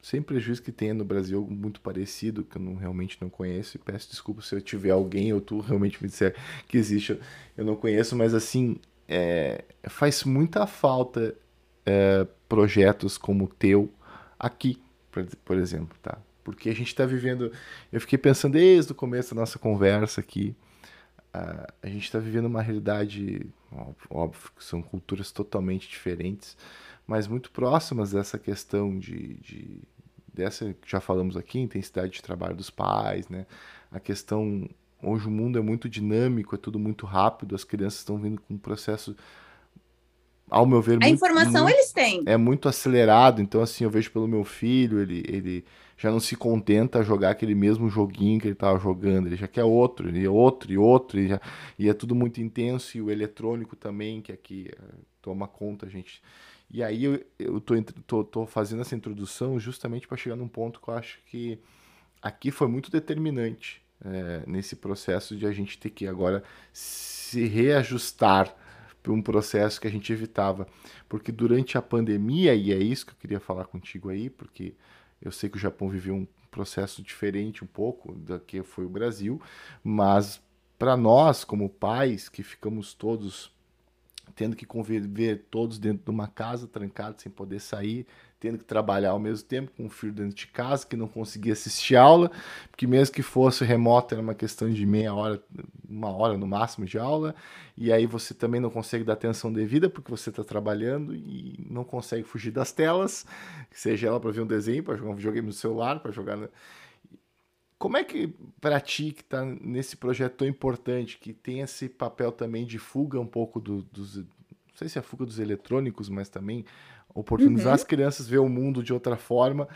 sem prejuízo que tenha no Brasil algo muito parecido, que eu não, realmente não conheço, e peço desculpa se eu tiver alguém ou tu realmente me disser que existe, eu não conheço, mas assim, é, faz muita falta é, projetos como o teu aqui, por, por exemplo, tá? Porque a gente está vivendo, eu fiquei pensando desde o começo da nossa conversa aqui, a, a gente está vivendo uma realidade, óbvio, óbvio, que são culturas totalmente diferentes, mas muito próximas dessa questão de, de dessa que já falamos aqui, intensidade de trabalho dos pais, né? A questão hoje o mundo é muito dinâmico, é tudo muito rápido, as crianças estão vindo com um processo ao meu ver, a muito, informação muito, eles têm. É muito acelerado, então assim, eu vejo pelo meu filho, ele, ele já não se contenta a jogar aquele mesmo joguinho que ele estava jogando, ele já quer outro, e outro, e outro, e, já, e é tudo muito intenso, e o eletrônico também, que aqui é, toma conta, gente. E aí eu, eu tô, tô, tô fazendo essa introdução justamente para chegar num ponto que eu acho que aqui foi muito determinante é, nesse processo de a gente ter que agora se reajustar para um processo que a gente evitava. Porque durante a pandemia, e é isso que eu queria falar contigo aí, porque eu sei que o Japão viveu um processo diferente um pouco do que foi o Brasil, mas para nós, como pais, que ficamos todos tendo que conviver todos dentro de uma casa, trancados, sem poder sair, tendo que trabalhar ao mesmo tempo com um filho dentro de casa que não conseguia assistir aula, porque mesmo que fosse remoto era uma questão de meia hora, uma hora no máximo de aula, e aí você também não consegue dar atenção devida porque você está trabalhando e não consegue fugir das telas, seja ela para ver um desenho, para jogar um videogame no celular, para jogar. Na... Como é que, para ti, que está nesse projeto tão importante, que tem esse papel também de fuga um pouco do, dos. Não sei se é a fuga dos eletrônicos, mas também oportunizar uhum. as crianças ver o mundo de outra forma.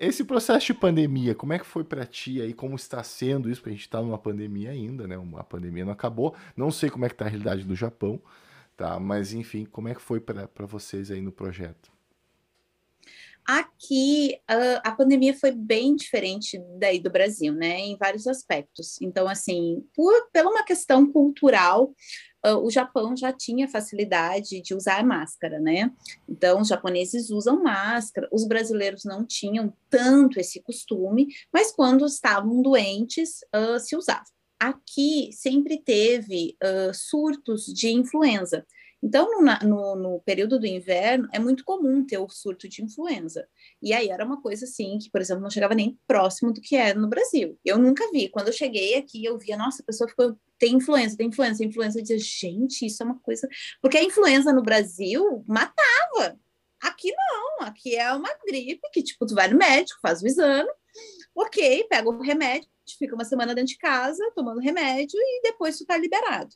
Esse processo de pandemia, como é que foi para ti aí? Como está sendo isso? Porque a gente está numa pandemia ainda, né? A pandemia não acabou. Não sei como é que está a realidade do Japão, tá? Mas enfim, como é que foi para vocês aí no projeto? Aqui a, a, pandemia foi bem diferente daí do Brasil, né? Em vários aspectos. Então, assim, por, pela uma questão cultural, o Japão já tinha facilidade de usar máscara, né? Então, os japoneses usam máscara, os brasileiros não tinham tanto esse costume, mas quando estavam doentes, uh, se usava. Aqui sempre teve uh, surtos de influenza. Então, no, no, no, período do inverno, é muito comum ter o surto de influenza. E aí era uma coisa assim, que, por exemplo, não chegava nem próximo do que era no Brasil. Eu nunca vi. Quando eu cheguei aqui, eu via, nossa, a pessoa ficou, tem influenza, tem influenza, tem influenza. Eu dizia, gente, isso é uma coisa. Porque a influenza no Brasil matava. Aqui não, aqui é uma gripe que, tipo, tu vai no médico, faz o exame, ok, pega o remédio, fica uma semana dentro de casa tomando remédio e depois tu tá liberado.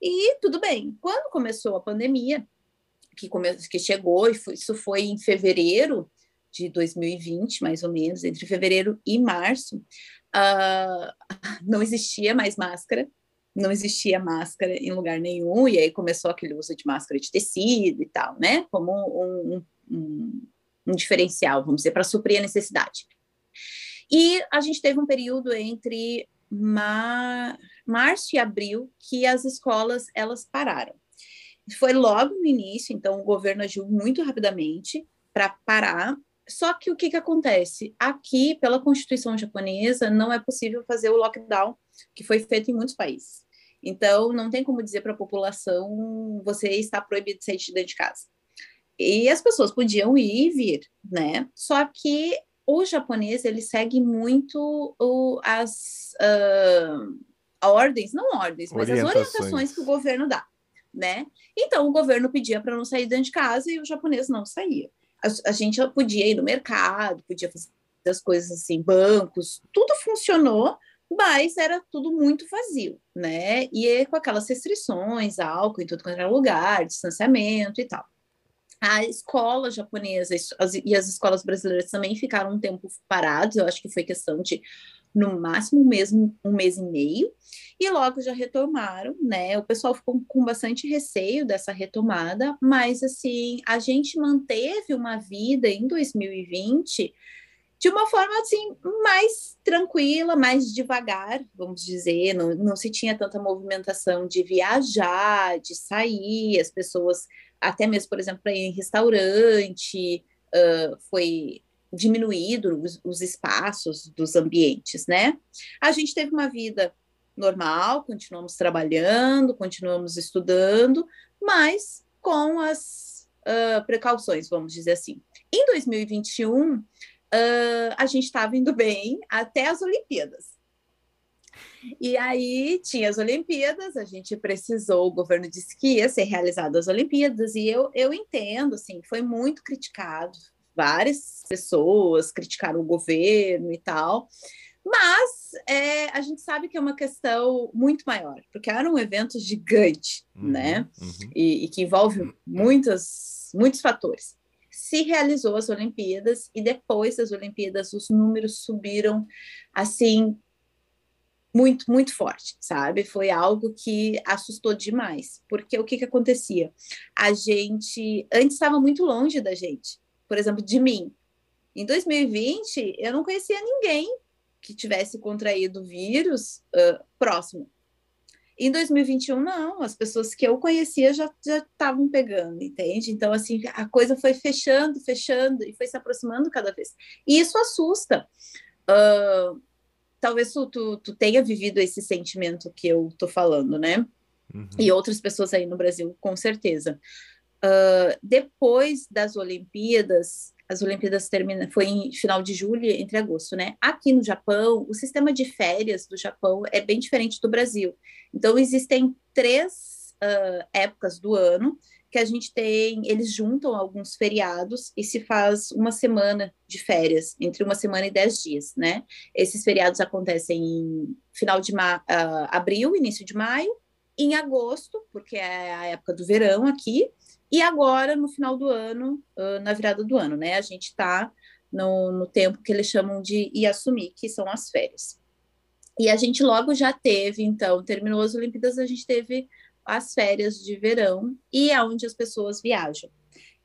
E tudo bem. Quando começou a pandemia, que, come... que chegou, e isso foi em fevereiro de 2020, mais ou menos, entre fevereiro e março, uh, não existia mais máscara, não existia máscara em lugar nenhum, e aí começou aquele uso de máscara de tecido e tal, né? Como um, um, um diferencial, vamos dizer, para suprir a necessidade. E a gente teve um período entre mar... março e abril que as escolas elas pararam. Foi logo no início, então o governo agiu muito rapidamente para parar. Só que o que, que acontece? Aqui, pela Constituição japonesa, não é possível fazer o lockdown que foi feito em muitos países. Então, não tem como dizer para a população você está proibido de sair de dentro de casa. E as pessoas podiam ir e vir, né? Só que o japonês ele segue muito o, as uh, ordens, não ordens, mas as orientações que o governo dá, né? Então o governo pedia para não sair dentro de casa e o japonês não saía. A, a, gente podia ir no mercado, podia fazer as coisas assim, bancos, tudo funcionou, mas era tudo muito vazio, né? E com aquelas restrições, álcool em tudo quanto era lugar, distanciamento e tal. A escola japonesa e as escolas brasileiras também ficaram um tempo parados, eu acho que foi questão de, no máximo, mesmo um mês e meio, e logo já retomaram, né? O pessoal ficou com bastante receio dessa retomada, mas assim, a gente manteve uma vida em 2020 de uma forma assim mais tranquila, mais devagar, vamos dizer, não, não se tinha tanta movimentação de viajar, de sair, as pessoas até mesmo, por exemplo, para ir em restaurante, uh, foi diminuído os, os, espaços dos ambientes, né? A gente teve uma vida normal, continuamos trabalhando, continuamos estudando, mas com as uh, precauções, vamos dizer assim. Em 2021, uh, a gente estava indo bem até as Olimpíadas. E aí tinha as Olimpíadas, a gente precisou, o governo disse que ia ser realizado as Olimpíadas, e eu, eu entendo, assim, foi muito criticado, várias pessoas criticaram o governo e tal, mas é, a gente sabe que é uma questão muito maior, porque era um evento gigante, uhum, né? Uhum. E, e, que envolve muitas, muitos fatores. Se realizou as Olimpíadas e depois das Olimpíadas os números subiram assim muito, muito forte, sabe? Foi algo que assustou demais, porque o que, que acontecia? A gente antes estava muito longe da gente, por exemplo, de mim. Em 2020, eu não conhecia ninguém que tivesse contraído o vírus uh, próximo. Em 2021, não, as pessoas que eu conhecia já estavam pegando, entende? Então, assim, a coisa foi fechando, fechando e foi se aproximando cada vez. E isso assusta. Uh, talvez tu, tu, tu, tenha vivido esse sentimento que eu tô falando, né? Uhum. E outras pessoas aí no Brasil, com certeza. Uh, depois das Olimpíadas, as Olimpíadas termina, foi em final de julho, entre agosto, né? Aqui no Japão, o sistema de férias do Japão é bem diferente do Brasil. Então, existem três uh, épocas do ano que a gente tem, eles juntam alguns feriados e se faz uma semana de férias, entre uma semana e dez dias, né? Esses feriados acontecem em final de uh, abril, início de maio, em agosto, porque é a época do verão aqui, e agora no final do ano, uh, na virada do ano, né? A gente está no, no tempo que eles chamam de Yasumi, que são as férias. E a gente logo já teve, então, terminou as Olimpíadas, a gente teve as férias de verão e é onde as pessoas viajam.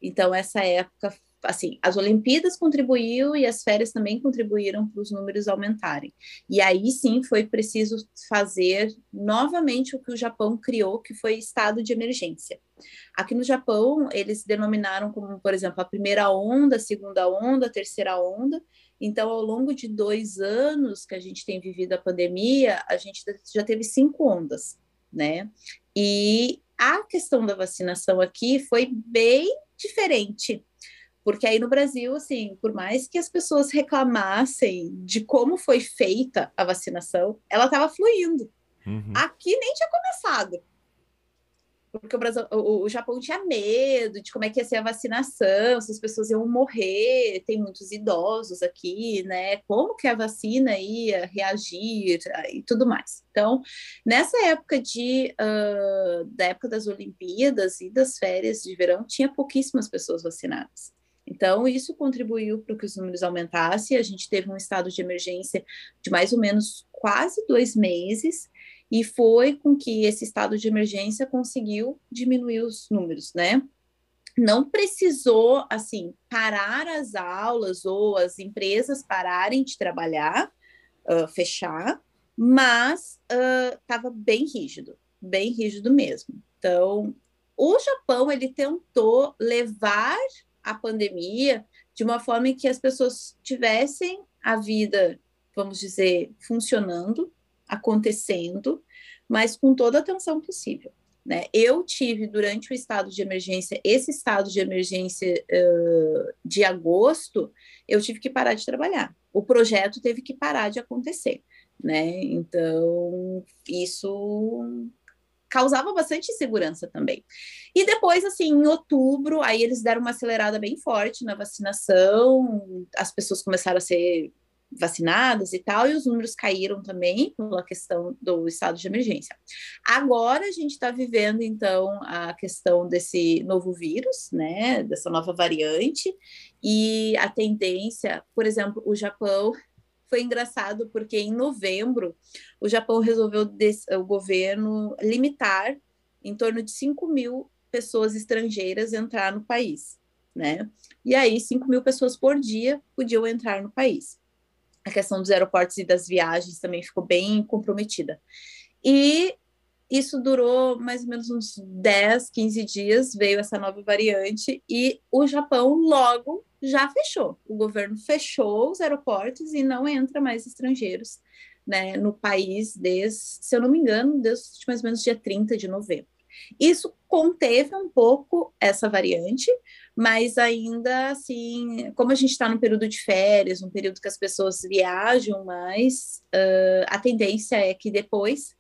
Então, essa época, assim, as Olimpíadas contribuiu e as férias também contribuíram para os números aumentarem. E aí sim foi preciso fazer novamente o que o Japão criou, que foi estado de emergência. Aqui no Japão, eles denominaram como, por exemplo, a primeira onda, a segunda onda, a terceira onda. Então, ao longo de dois anos que a gente tem vivido a pandemia, a gente já teve cinco ondas né? E a questão da vacinação aqui foi bem diferente, porque aí no Brasil, assim, por mais que as pessoas reclamassem de como foi feita a vacinação, ela estava fluindo. Uhum. Aqui nem tinha começado porque o, Brasil, o, o, Japão tinha medo de como é que ia ser a vacinação, se as pessoas iam morrer, tem muitos idosos aqui, né? Como que a vacina ia reagir e tudo mais. Então, nessa época de uh, da época das Olimpíadas e das férias de verão, tinha pouquíssimas pessoas vacinadas. Então, isso contribuiu para que os números aumentassem. A gente teve um estado de emergência de mais ou menos quase dois meses, e foi com que esse estado de emergência conseguiu diminuir os números, né? Não precisou, assim, parar as aulas ou as empresas pararem de trabalhar, uh, fechar, mas estava uh, bem rígido, bem rígido mesmo. Então, o Japão ele tentou levar a pandemia de uma forma em que as pessoas tivessem a vida, vamos dizer, funcionando, acontecendo, mas com toda a atenção possível. Né? Eu tive durante o estado de emergência, esse estado de emergência uh, de agosto, eu tive que parar de trabalhar. O projeto teve que parar de acontecer, né? Então isso causava bastante insegurança também. E depois, assim, em outubro, aí eles deram uma acelerada bem forte na vacinação, as pessoas começaram a ser vacinadas e tal, e os números caíram também pela questão do estado de emergência. Agora a gente está vivendo, então, a questão desse novo vírus, né, dessa nova variante, e a tendência, por exemplo, o Japão foi engraçado porque em novembro o Japão resolveu o governo limitar em torno de 5 mil pessoas estrangeiras entrar no país, né? E aí 5 mil pessoas por dia podiam entrar no país. A questão dos aeroportos e das viagens também ficou bem comprometida. E isso durou mais ou menos uns 10, 15 dias, veio essa nova variante e o Japão logo já fechou. O governo fechou os aeroportos e não entra mais estrangeiros né, no país desde, se eu não me engano, desde mais ou menos dia 30 de novembro. Isso conteve um pouco essa variante, mas ainda assim, como a gente está no período de férias, um período que as pessoas viajam mais, uh, a tendência é que depois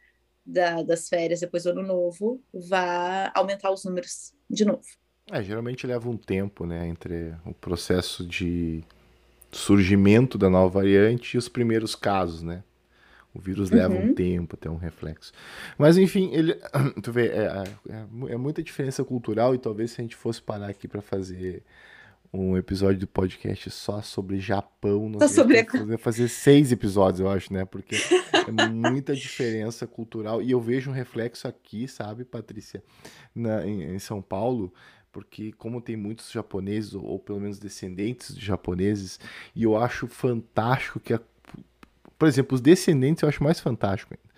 da, das férias, depois do ano novo, vá aumentar os números de novo. É, geralmente leva um tempo, né, entre o processo de surgimento da nova variante e os primeiros casos, né? O vírus uhum. leva um tempo até um reflexo. Mas enfim, ele, tu vê, é, é, é, muita diferença cultural e talvez se a gente fosse parar aqui para fazer um episódio do podcast só sobre Japão, não só sobre fazer, fazer seis episódios, eu acho, né? Porque é muita diferença cultural e eu vejo um reflexo aqui, sabe, Patrícia, na, em, em São Paulo porque como tem muitos japoneses, ou pelo menos descendentes de japoneses, e eu acho fantástico que, a, por exemplo, os descendentes eu acho mais fantástico ainda.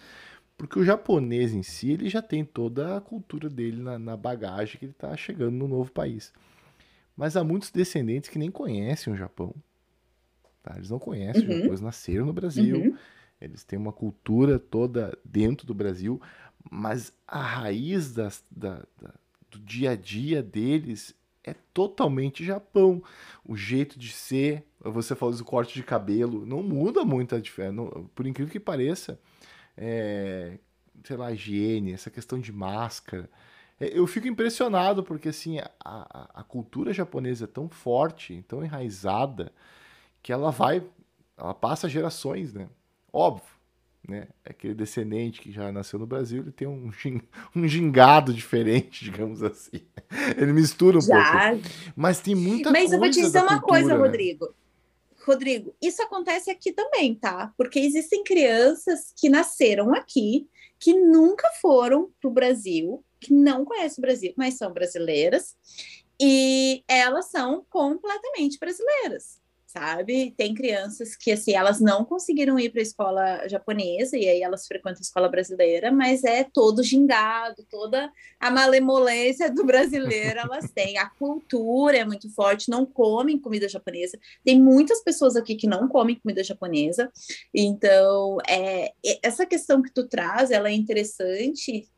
Porque o japonês em si, ele já tem toda a cultura dele na, na bagagem que ele está chegando no novo país. Mas há muitos descendentes que nem conhecem o Japão. Tá? Eles não conhecem uhum. o Japão, eles nasceram no Brasil, uhum. eles têm uma cultura toda dentro do Brasil, mas a raiz das, da, da do dia a dia deles é totalmente Japão. O jeito de ser, você falou do corte de cabelo, não muda muito a diferença. Por incrível que pareça, é, sei lá, higiene, essa questão de máscara. É, eu fico impressionado porque assim a, a, a, cultura japonesa é tão forte, tão enraizada, que ela vai, ela passa gerações, né? Óbvio, né? Aquele descendente que já nasceu no Brasil, ele tem um, um gingado diferente, digamos assim. Ele mistura um já. pouco. Mas tem muita Mas coisa. Mas eu vou te dizer uma cultura, coisa, né? Rodrigo. Rodrigo, isso acontece aqui também, tá? Porque existem crianças que nasceram aqui, que nunca foram para o Brasil, que não conhecem o Brasil, mas são brasileiras, e elas são completamente brasileiras sabe? Tem crianças que, assim, elas não conseguiram ir para a escola japonesa e aí elas frequentam a escola brasileira, mas é todo gingado, toda a malemolência do brasileiro elas têm. A cultura é muito forte, não comem comida japonesa. Tem muitas pessoas aqui que não comem comida japonesa. Então, é, essa questão que tu traz, ela é interessante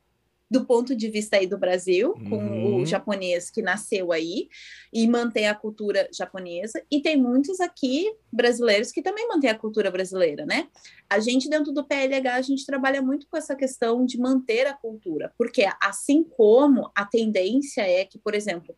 do ponto de vista aí do Brasil, com uhum. o japonês que nasceu aí e mantém a cultura japonesa, e tem muitos aqui brasileiros que também mantêm a cultura brasileira, né? A gente dentro do PLH a gente trabalha muito com essa questão de manter a cultura, porque assim como a tendência é que, por exemplo,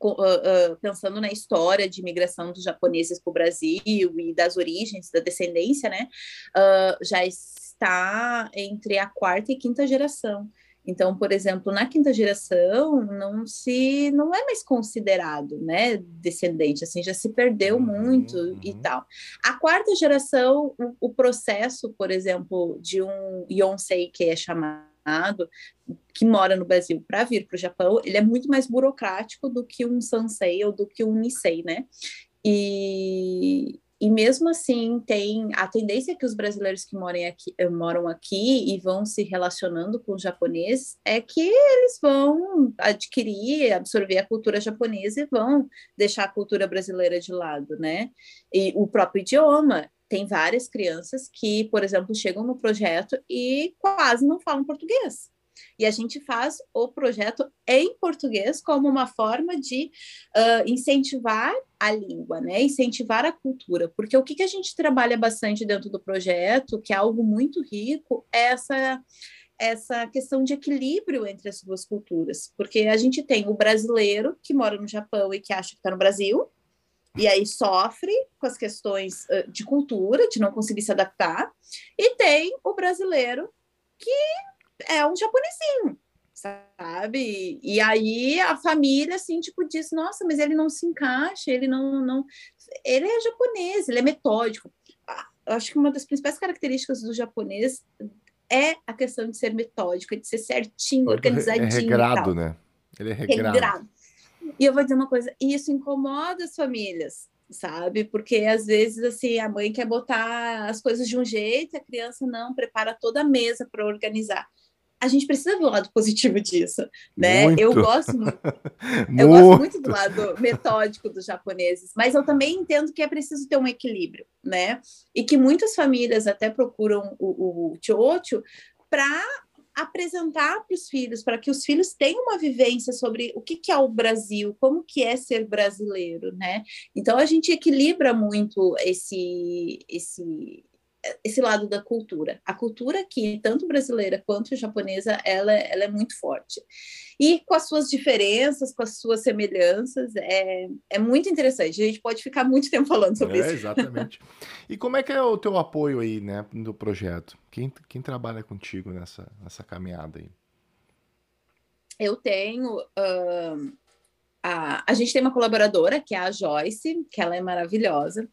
Uh, uh, pensando na história de imigração dos japoneses para o Brasil e das origens, da descendência, né, uh, já está entre a quarta e quinta geração. Então, por exemplo, na quinta geração não se não é mais considerado, né, descendente, assim já se perdeu uhum, muito uhum. e tal. A quarta geração, o, o, processo, por exemplo, de um Yonsei que é chamado que mora no Brasil para vir para o Japão, ele é muito mais burocrático do que um Sansei ou do que um Nisei, né? E e mesmo assim, tem a tendência que os brasileiros que moram aqui, eh, moram aqui e vão se relacionando com os japoneses é que eles vão adquirir, absorver a cultura japonesa e vão deixar a cultura brasileira de lado, né? E o próprio idioma. Tem várias crianças que, por exemplo, chegam no projeto e quase não falam português. E a gente faz o projeto em português como uma forma de uh, incentivar a língua, né? Incentivar a cultura. Porque o que, que a gente trabalha bastante dentro do projeto, que é algo muito rico, é essa essa questão de equilíbrio entre as duas culturas, porque a gente tem o brasileiro que mora no Japão e que acha que está no Brasil, e aí sofre com as questões de cultura, de não conseguir se adaptar, e tem o brasileiro que é um japonesinho, sabe? E aí a família, assim, tipo, diz, nossa, mas ele não se encaixa, ele não, não... Ele é japonês, ele é metódico. Ah, eu acho que uma das principais características do japonês é a questão de ser metódico, de ser certinho, é organizadinho. É regrado, né? Ele é regrado. regrado. E eu vou dizer uma coisa, isso incomoda as famílias, sabe? Porque às vezes assim a mãe quer botar as coisas de um jeito, a criança não prepara toda a mesa para organizar a gente precisa ver o lado positivo disso, né? Muito. Eu gosto muito, eu gosto muito do lado metódico dos japoneses, mas eu também entendo que é preciso ter um equilíbrio, né? E que muitas famílias até procuram o, o chocho para apresentar para os filhos, para que os filhos tenham uma vivência sobre o que, que, é o Brasil, como que é ser brasileiro, né? Então a gente equilibra muito esse esse esse lado da cultura. A cultura aqui, tanto brasileira quanto japonesa, ela, ela é muito forte. E com as suas diferenças, com as suas semelhanças, é, é muito interessante. A gente pode ficar muito tempo falando sobre é, isso. Exatamente. e como é que é o teu apoio aí, né, do projeto? Quem, quem trabalha contigo nessa, nessa caminhada aí? Eu tenho... Uh, a, a gente tem uma colaboradora, que é a Joyce, que ela é maravilhosa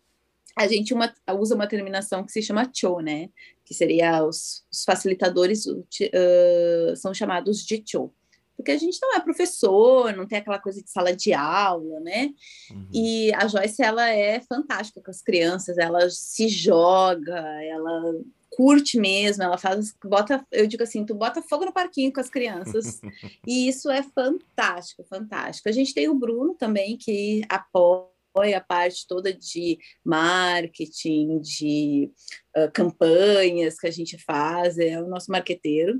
a gente uma, usa uma terminação que se chama cho, né? Que seria os, os facilitadores uh, são chamados de cho. Porque a gente não é professor, não tem aquela coisa de sala de aula, né? Uhum. E a Joyce, ela é fantástica com as crianças, ela se joga, ela curte mesmo, ela faz, bota, eu digo assim, tu bota fogo no parquinho com as crianças. e isso é fantástico, fantástico. A gente tem o Bruno também, que apoia a parte toda de marketing, de uh, campanhas que a gente faz, é o nosso marqueteiro.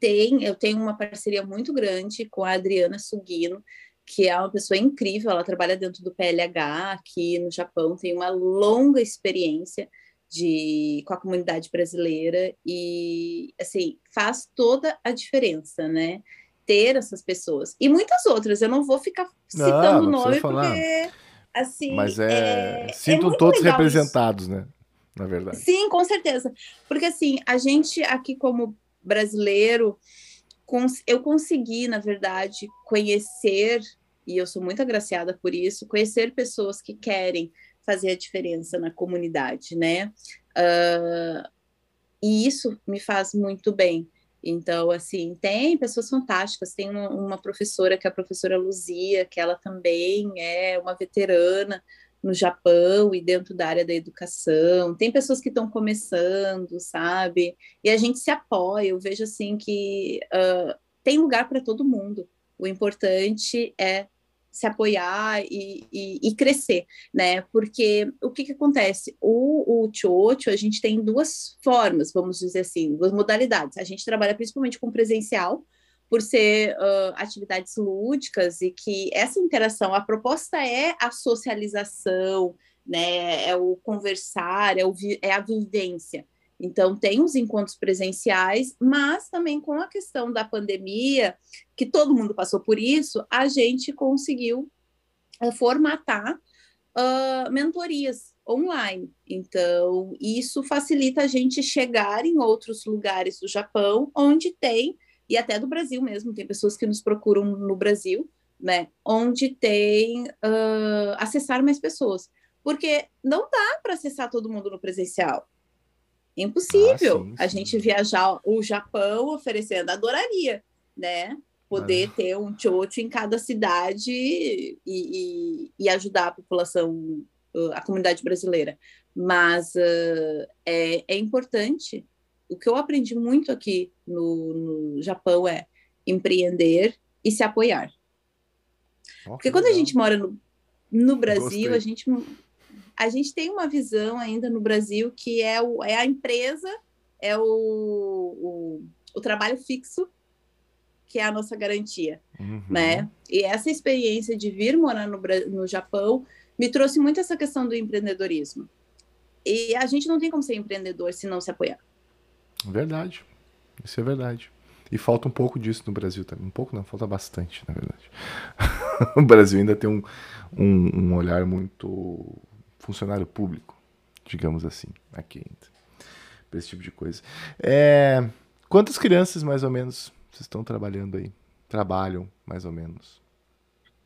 Tem, eu tenho uma parceria muito grande com a Adriana Sugino, que é uma pessoa incrível, ela trabalha dentro do PLH aqui no Japão, tem uma longa experiência de, com a comunidade brasileira e, assim, faz toda a diferença, né? Ter essas pessoas. E muitas outras, eu não vou ficar citando o nome, porque Assim, Mas é. é sintam é todos representados, isso. né? Na verdade. Sim, com certeza. Porque assim, a gente aqui como brasileiro, eu consegui, na verdade, conhecer, e eu sou muito agraciada por isso, conhecer pessoas que querem fazer a diferença na comunidade, né? Uh, e isso me faz muito bem. Então, assim, tem pessoas fantásticas. Tem uma, professora, que é a professora Luzia, que ela também é uma veterana no Japão e dentro da área da educação. Tem pessoas que estão começando, sabe? E a gente se apoia. Eu vejo, assim, que uh, tem lugar para todo mundo. O importante é se apoiar e, e, e, crescer, né? Porque o que, que acontece? O, o Chocho, a gente tem duas formas, vamos dizer assim, duas modalidades. A gente trabalha principalmente com presencial, por ser uh, atividades lúdicas e que essa interação, a proposta é a socialização, né? É o conversar, é, o, é a vivência. Então, tem os encontros presenciais, mas também com a questão da pandemia, que todo mundo passou por isso, a gente conseguiu uh, formatar uh, mentorias online. Então, isso facilita a gente chegar em outros lugares do Japão, onde tem, e até do Brasil mesmo, tem pessoas que nos procuram no Brasil, né? Onde tem uh, acessar mais pessoas. Porque não dá para acessar todo mundo no presencial. Impossível ah, sim, a gente viajar o Japão oferecendo, adoraria, né? Poder ah. ter um chocho em cada cidade e, e, e, ajudar a população a comunidade brasileira, mas uh, é, é importante. O que eu aprendi muito aqui no, no Japão é empreender e se apoiar. Oh, Porque quando legal. a gente mora no, no Brasil, a gente, a gente tem uma visão ainda no Brasil que é, o, é a empresa, é o, o, o trabalho fixo que é a nossa garantia, uhum. né? E essa experiência de vir morar no, no Japão me trouxe muito essa questão do empreendedorismo. E a gente não tem como ser empreendedor se não se apoiar. Verdade. Isso é verdade. E falta um pouco disso no Brasil também. Um pouco não, falta bastante, na verdade. o Brasil ainda tem um, um, um, olhar muito funcionário público, digamos assim, aqui ainda. Para esse tipo de coisa. É, quantas crianças, mais ou menos, vocês estão trabalhando aí? Trabalham, mais ou menos?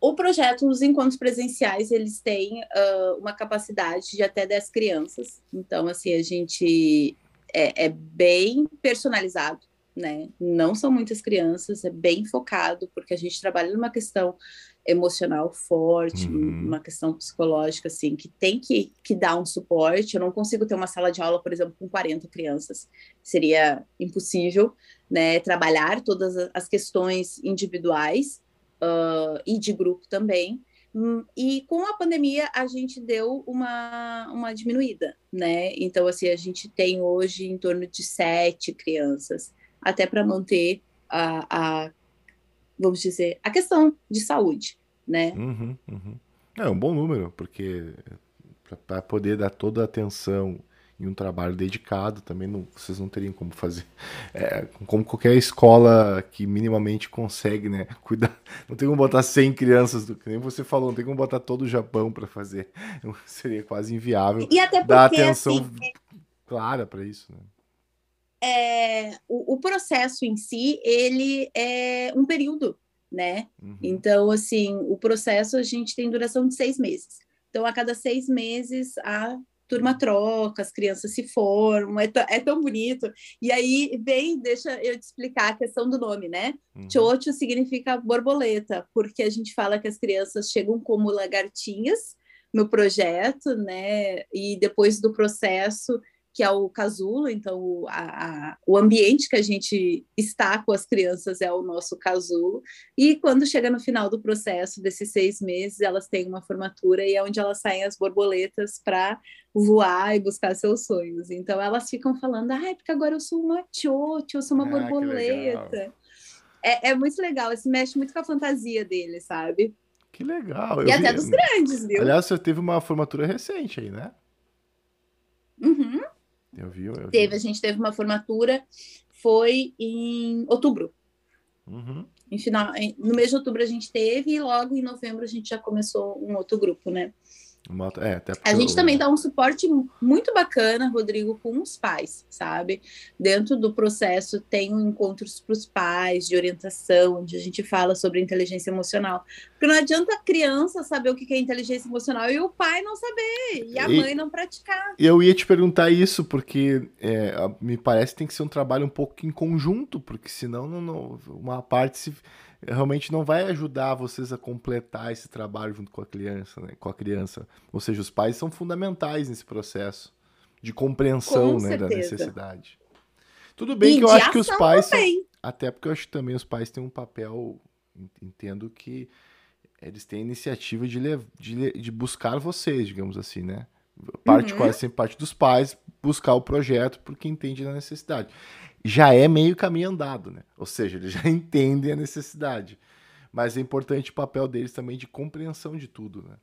O projeto, os encontros presenciais, eles têm uh, uma capacidade de até 10 crianças. Então, assim, a gente é, é, bem personalizado, né? Não são muitas crianças, é bem focado, porque a gente trabalha numa questão emocional forte, uhum. uma questão psicológica, assim, que tem que, que dar um suporte. Eu não consigo ter uma sala de aula, por exemplo, com 40 crianças. Seria impossível, né? Trabalhar todas as questões individuais uh, e de grupo também. Hum, e com a pandemia a gente deu uma, uma diminuída, né? Então, assim, a gente tem hoje em torno de sete crianças, até para manter a, a, vamos dizer, a questão de saúde, né? Uhum, uhum. É um bom número, porque para poder dar toda a atenção e um trabalho dedicado também não, vocês não teriam como fazer é, como qualquer escola que minimamente consegue né cuidar não tem como botar 100 crianças do que nem você falou não tem como botar todo o Japão para fazer seria quase inviável e até porque, dar atenção assim, clara para isso né? é, o, o, processo em si ele é um período né uhum. então assim o processo a gente tem duração de seis meses então a cada seis meses a turma troca, as crianças se formam, é, é, tão bonito. E aí vem, deixa eu te explicar a questão do nome, né? Uhum. Chocho significa borboleta, porque a gente fala que as crianças chegam como lagartinhas no projeto, né? E depois do processo que é o casulo, então a, a, o ambiente que a gente está com as crianças é o nosso casulo, e quando chega no final do processo desses seis meses, elas têm uma formatura e é onde elas saem as borboletas para voar e buscar seus sonhos. Então elas ficam falando, ah, porque agora eu sou uma tchotcho, eu sou uma ah, borboleta. É, é muito legal, se mexe muito com a fantasia dele, sabe? Que legal. E eu até vi... dos grandes, viu? Aliás, você teve uma formatura recente aí, né? Uhum. Eu vi, eu vi. Teve, a gente teve uma formatura, foi em outubro. Uhum. Em final, no mês de outubro a gente teve e logo em novembro a gente já começou um outro grupo, né? É, a gente eu... também dá um suporte muito bacana, Rodrigo, com os pais, sabe? Dentro do processo tem encontros para os pais de orientação, onde a gente fala sobre inteligência emocional. Porque não adianta a criança saber o que é inteligência emocional e o pai não saber, e a e, mãe não praticar. Eu ia te perguntar isso, porque é, me parece que tem que ser um trabalho um pouco em conjunto, porque senão não, não, uma parte se realmente não vai ajudar vocês a completar esse trabalho junto com a criança, né? Com a criança. Ou seja, os pais são fundamentais nesse processo de compreensão né, da necessidade. Tudo bem e que eu acho que os pais. Até porque eu acho que também os pais têm um papel. Entendo que eles têm a iniciativa de, de, de buscar vocês, digamos assim, né? Parte uhum. quase sempre parte dos pais buscar o projeto porque entende a necessidade já é meio caminho andado, né? Ou seja, eles já entendem a necessidade. Mas é importante o papel deles também de compreensão de tudo, né?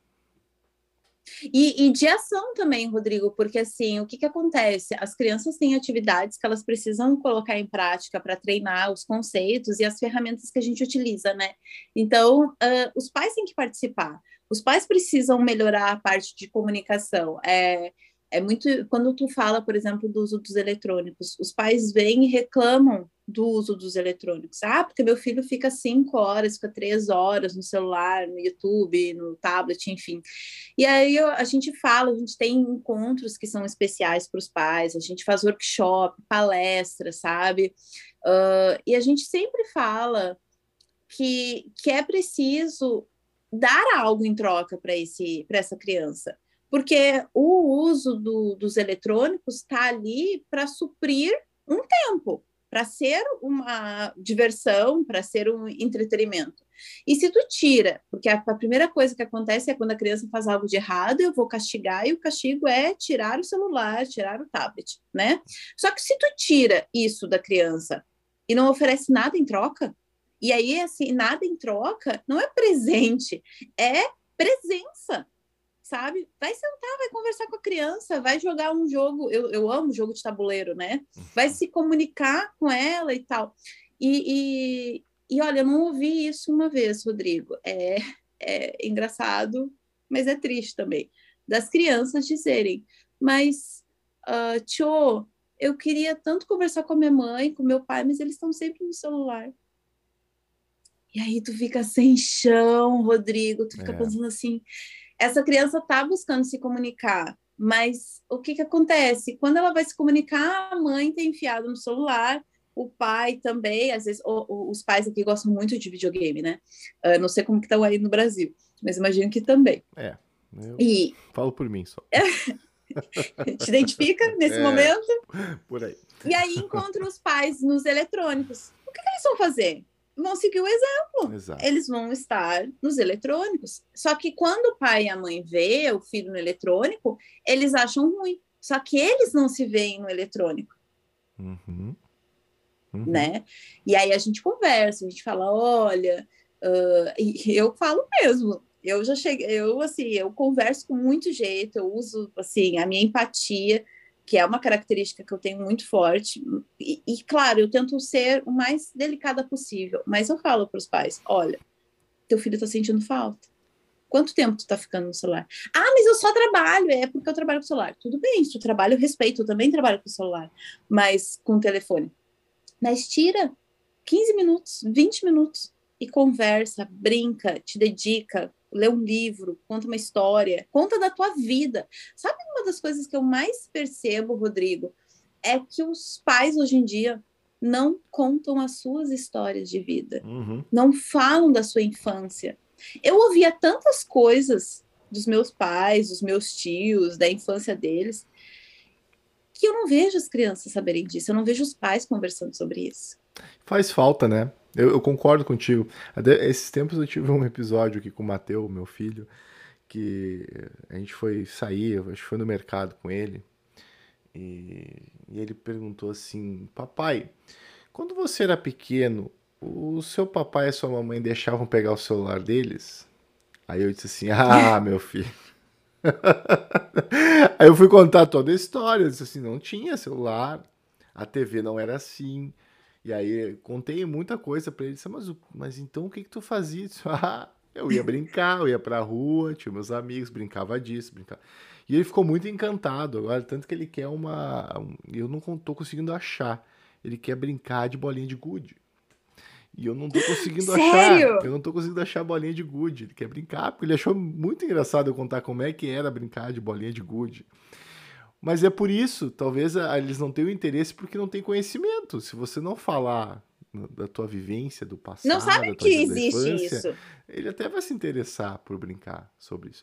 E, e, de ação também, Rodrigo, porque assim, o que, que acontece? As crianças têm atividades que elas precisam colocar em prática para treinar os conceitos e as ferramentas que a gente utiliza, né? Então, uh, os pais têm que participar. Os pais precisam melhorar a parte de comunicação. É, é muito quando tu fala, por exemplo, do uso dos eletrônicos, os pais vêm e reclamam do uso dos eletrônicos. Ah, porque meu filho fica cinco horas, fica três horas no celular, no YouTube, no tablet, enfim. E aí a gente fala, a gente tem encontros que são especiais para os pais, a gente faz workshop, palestra, sabe? Uh, e a gente sempre fala que, que é preciso dar algo em troca para essa criança porque o uso do, dos eletrônicos está ali para suprir um tempo, para ser uma diversão, para ser um entretenimento. E se tu tira, porque a, a, primeira coisa que acontece é quando a criança faz algo de errado, eu vou castigar, e o castigo é tirar o celular, tirar o tablet, né? Só que se tu tira isso da criança e não oferece nada em troca, e aí, assim, nada em troca não é presente, é presença sabe? Vai sentar, vai conversar com a criança, vai jogar um jogo. Eu, eu amo jogo de tabuleiro, né? Vai se comunicar com ela e tal. E, e, e olha, eu não ouvi isso uma vez, Rodrigo. É, é engraçado, mas é triste também. Das crianças dizerem, mas, uh, tio, eu queria tanto conversar com a minha mãe, com meu pai, mas eles estão sempre no celular. E aí tu fica sem chão, Rodrigo, tu fica é. pensando assim, essa criança está buscando se comunicar, mas o que, que acontece? Quando ela vai se comunicar, a mãe tem enfiado no celular, o pai também, às vezes, o, o, os pais aqui gostam muito de videogame, né? Uh, não sei como que estão aí no Brasil, mas imagino que também. É, e... falo por mim só. Te identifica nesse é, momento? Por aí. E aí encontra os pais nos eletrônicos. O que, que eles vão fazer? Vão seguir o exemplo. Exato. Eles vão estar nos eletrônicos. Só que quando o pai e a mãe vê o filho no eletrônico, eles acham ruim. Só que eles não se veem no eletrônico. Uhum. Uhum. Né? E aí a gente conversa, a gente fala, olha, uh, eu falo mesmo, eu já cheguei, eu assim, eu converso com muito jeito, eu uso assim a minha empatia que é uma característica que eu tenho muito forte. E, e, claro, eu tento ser o mais delicada possível, mas eu falo para os pais: olha, teu filho está sentindo falta. Quanto tempo tu está ficando no celular? Ah, mas eu só trabalho, é porque eu trabalho com celular. Tudo bem, se tu trabalha, eu respeito, eu também trabalho com celular, mas com o telefone. Mas tira 15 minutos, 20 minutos e conversa, brinca, te dedica, lê um livro, conta uma história, conta da tua vida. Sabe uma das coisas que eu mais percebo, Rodrigo, é que os pais hoje em dia não contam as suas histórias de vida, uhum. não falam da sua infância. Eu ouvia tantas coisas dos meus pais, dos meus tios, da infância deles, que eu não vejo as crianças saberem disso, eu não vejo os pais conversando sobre isso. Faz falta, né? Eu, eu, concordo contigo. Até esses tempos eu tive um episódio aqui com o Mateu, meu filho, que a gente foi sair, acho que foi no mercado com ele, e, e ele perguntou assim: Papai, quando você era pequeno, o seu papai e a sua mamãe deixavam pegar o celular deles? Aí eu disse assim: Ah, meu filho. Aí eu fui contar toda a história. Eu disse assim: não tinha celular, a TV não era assim. E aí contei muita coisa para ele. Disse, mas, mas então o que que tu fazia? Disse, ah, eu ia brincar, eu ia pra rua, tinha meus amigos, brincava disso, brincava. E ele ficou muito encantado agora, tanto que ele quer uma. Eu não tô conseguindo achar. Ele quer brincar de bolinha de gude. E eu não tô conseguindo Sério? achar. Eu não tô conseguindo achar bolinha de gude. Ele quer brincar, porque ele achou muito engraçado eu contar como é que era brincar de bolinha de gude. Mas é por isso, talvez ah, eles não tenham interesse porque não têm conhecimento. Se você não falar da tua vivência do passado, não sabe que existe isso. Ele até vai se interessar por brincar sobre isso.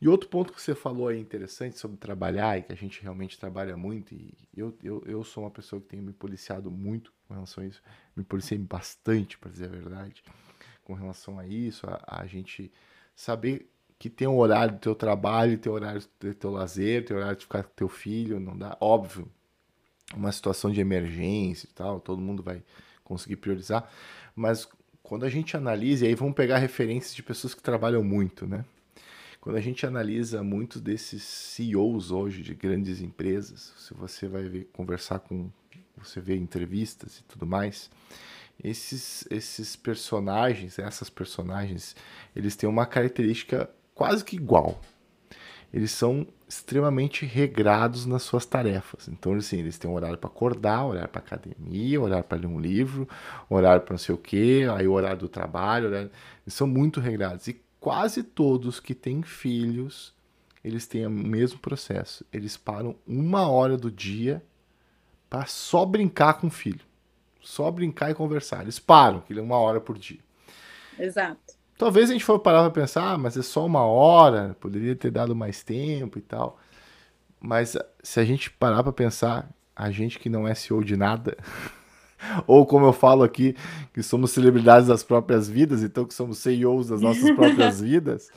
E outro ponto que você falou aí interessante sobre trabalhar e que a gente realmente trabalha muito e eu, eu, eu sou uma pessoa que tem me policiado muito com relação a isso, me policiei bastante para dizer a verdade com relação a isso, a, a gente saber que tem um horário do teu trabalho, tem horário do teu lazer, tem horário de ficar com teu filho, não dá, óbvio, uma situação de emergência e tal, todo mundo vai conseguir priorizar, mas quando a gente analisa, e aí vamos pegar referências de pessoas que trabalham muito, né? Quando a gente analisa muitos desses CEOs hoje de grandes empresas, se você vai ver, conversar com, você vê entrevistas e tudo mais, esses, esses personagens, essas personagens, eles têm uma característica quase que igual. Eles são extremamente regrados nas suas tarefas. Então, assim, eles têm um horário para acordar, horário para academia, horário para ler um livro, horário para não sei o quê, aí o horário do trabalho. Horário... Eles são muito regrados. E quase todos que têm filhos, eles têm o mesmo processo. Eles param uma hora do dia para só brincar com o filho. Só brincar e conversar. Eles param, que é uma hora por dia. Exato. Talvez a gente for parar para pensar, ah, mas é só uma hora, poderia ter dado mais tempo e tal. Mas se a gente parar para pensar, a gente que não é CEO de nada, ou como eu falo aqui, que somos celebridades das próprias vidas, então que somos CEOs das nossas próprias vidas,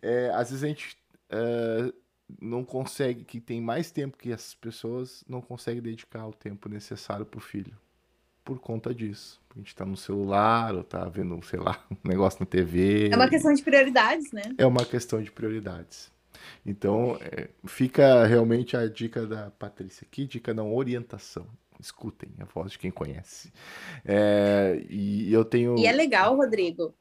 é, às vezes a gente é, não consegue, que tem mais tempo que as pessoas, não consegue dedicar o tempo necessário para o filho. Por conta disso. A gente está no celular, ou está vendo, sei lá, um negócio na TV. É uma questão de prioridades, né? É uma questão de prioridades. Então, é, fica realmente a dica da Patrícia aqui, dica não, orientação. Escutem a voz de quem conhece. É, e eu tenho. E é legal, Rodrigo.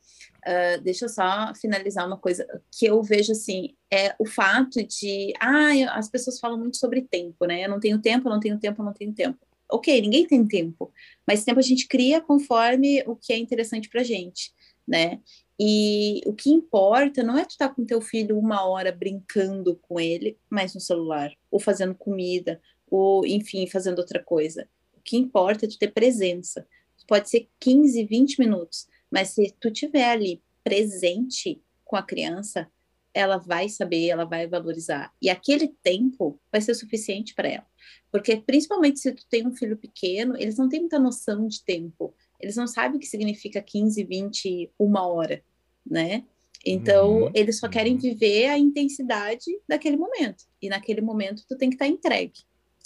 Uh, deixa eu só finalizar uma coisa que eu vejo assim: é o fato de. Ah, as pessoas falam muito sobre tempo, né? Eu não tenho tempo, eu não tenho tempo, eu não tenho tempo. Ok, ninguém tem tempo, mas tempo a gente cria conforme o que é interessante pra gente, né? E o que importa não é tu estar tá com teu filho uma hora brincando com ele, mas no celular, ou fazendo comida, ou enfim, fazendo outra coisa. O que importa é tu ter presença. Pode ser 15, 20 minutos, mas se tu tiver ali presente com a criança, ela vai saber, ela vai valorizar. E aquele tempo vai ser suficiente para ela. Porque principalmente se tu tem um filho pequeno, eles não têm muita noção de tempo. Eles não sabem o que significa 15, 20, uma hora, né? Então, uhum. eles só querem uhum. viver a intensidade daquele momento. E naquele momento, tu tem que estar tá entregue.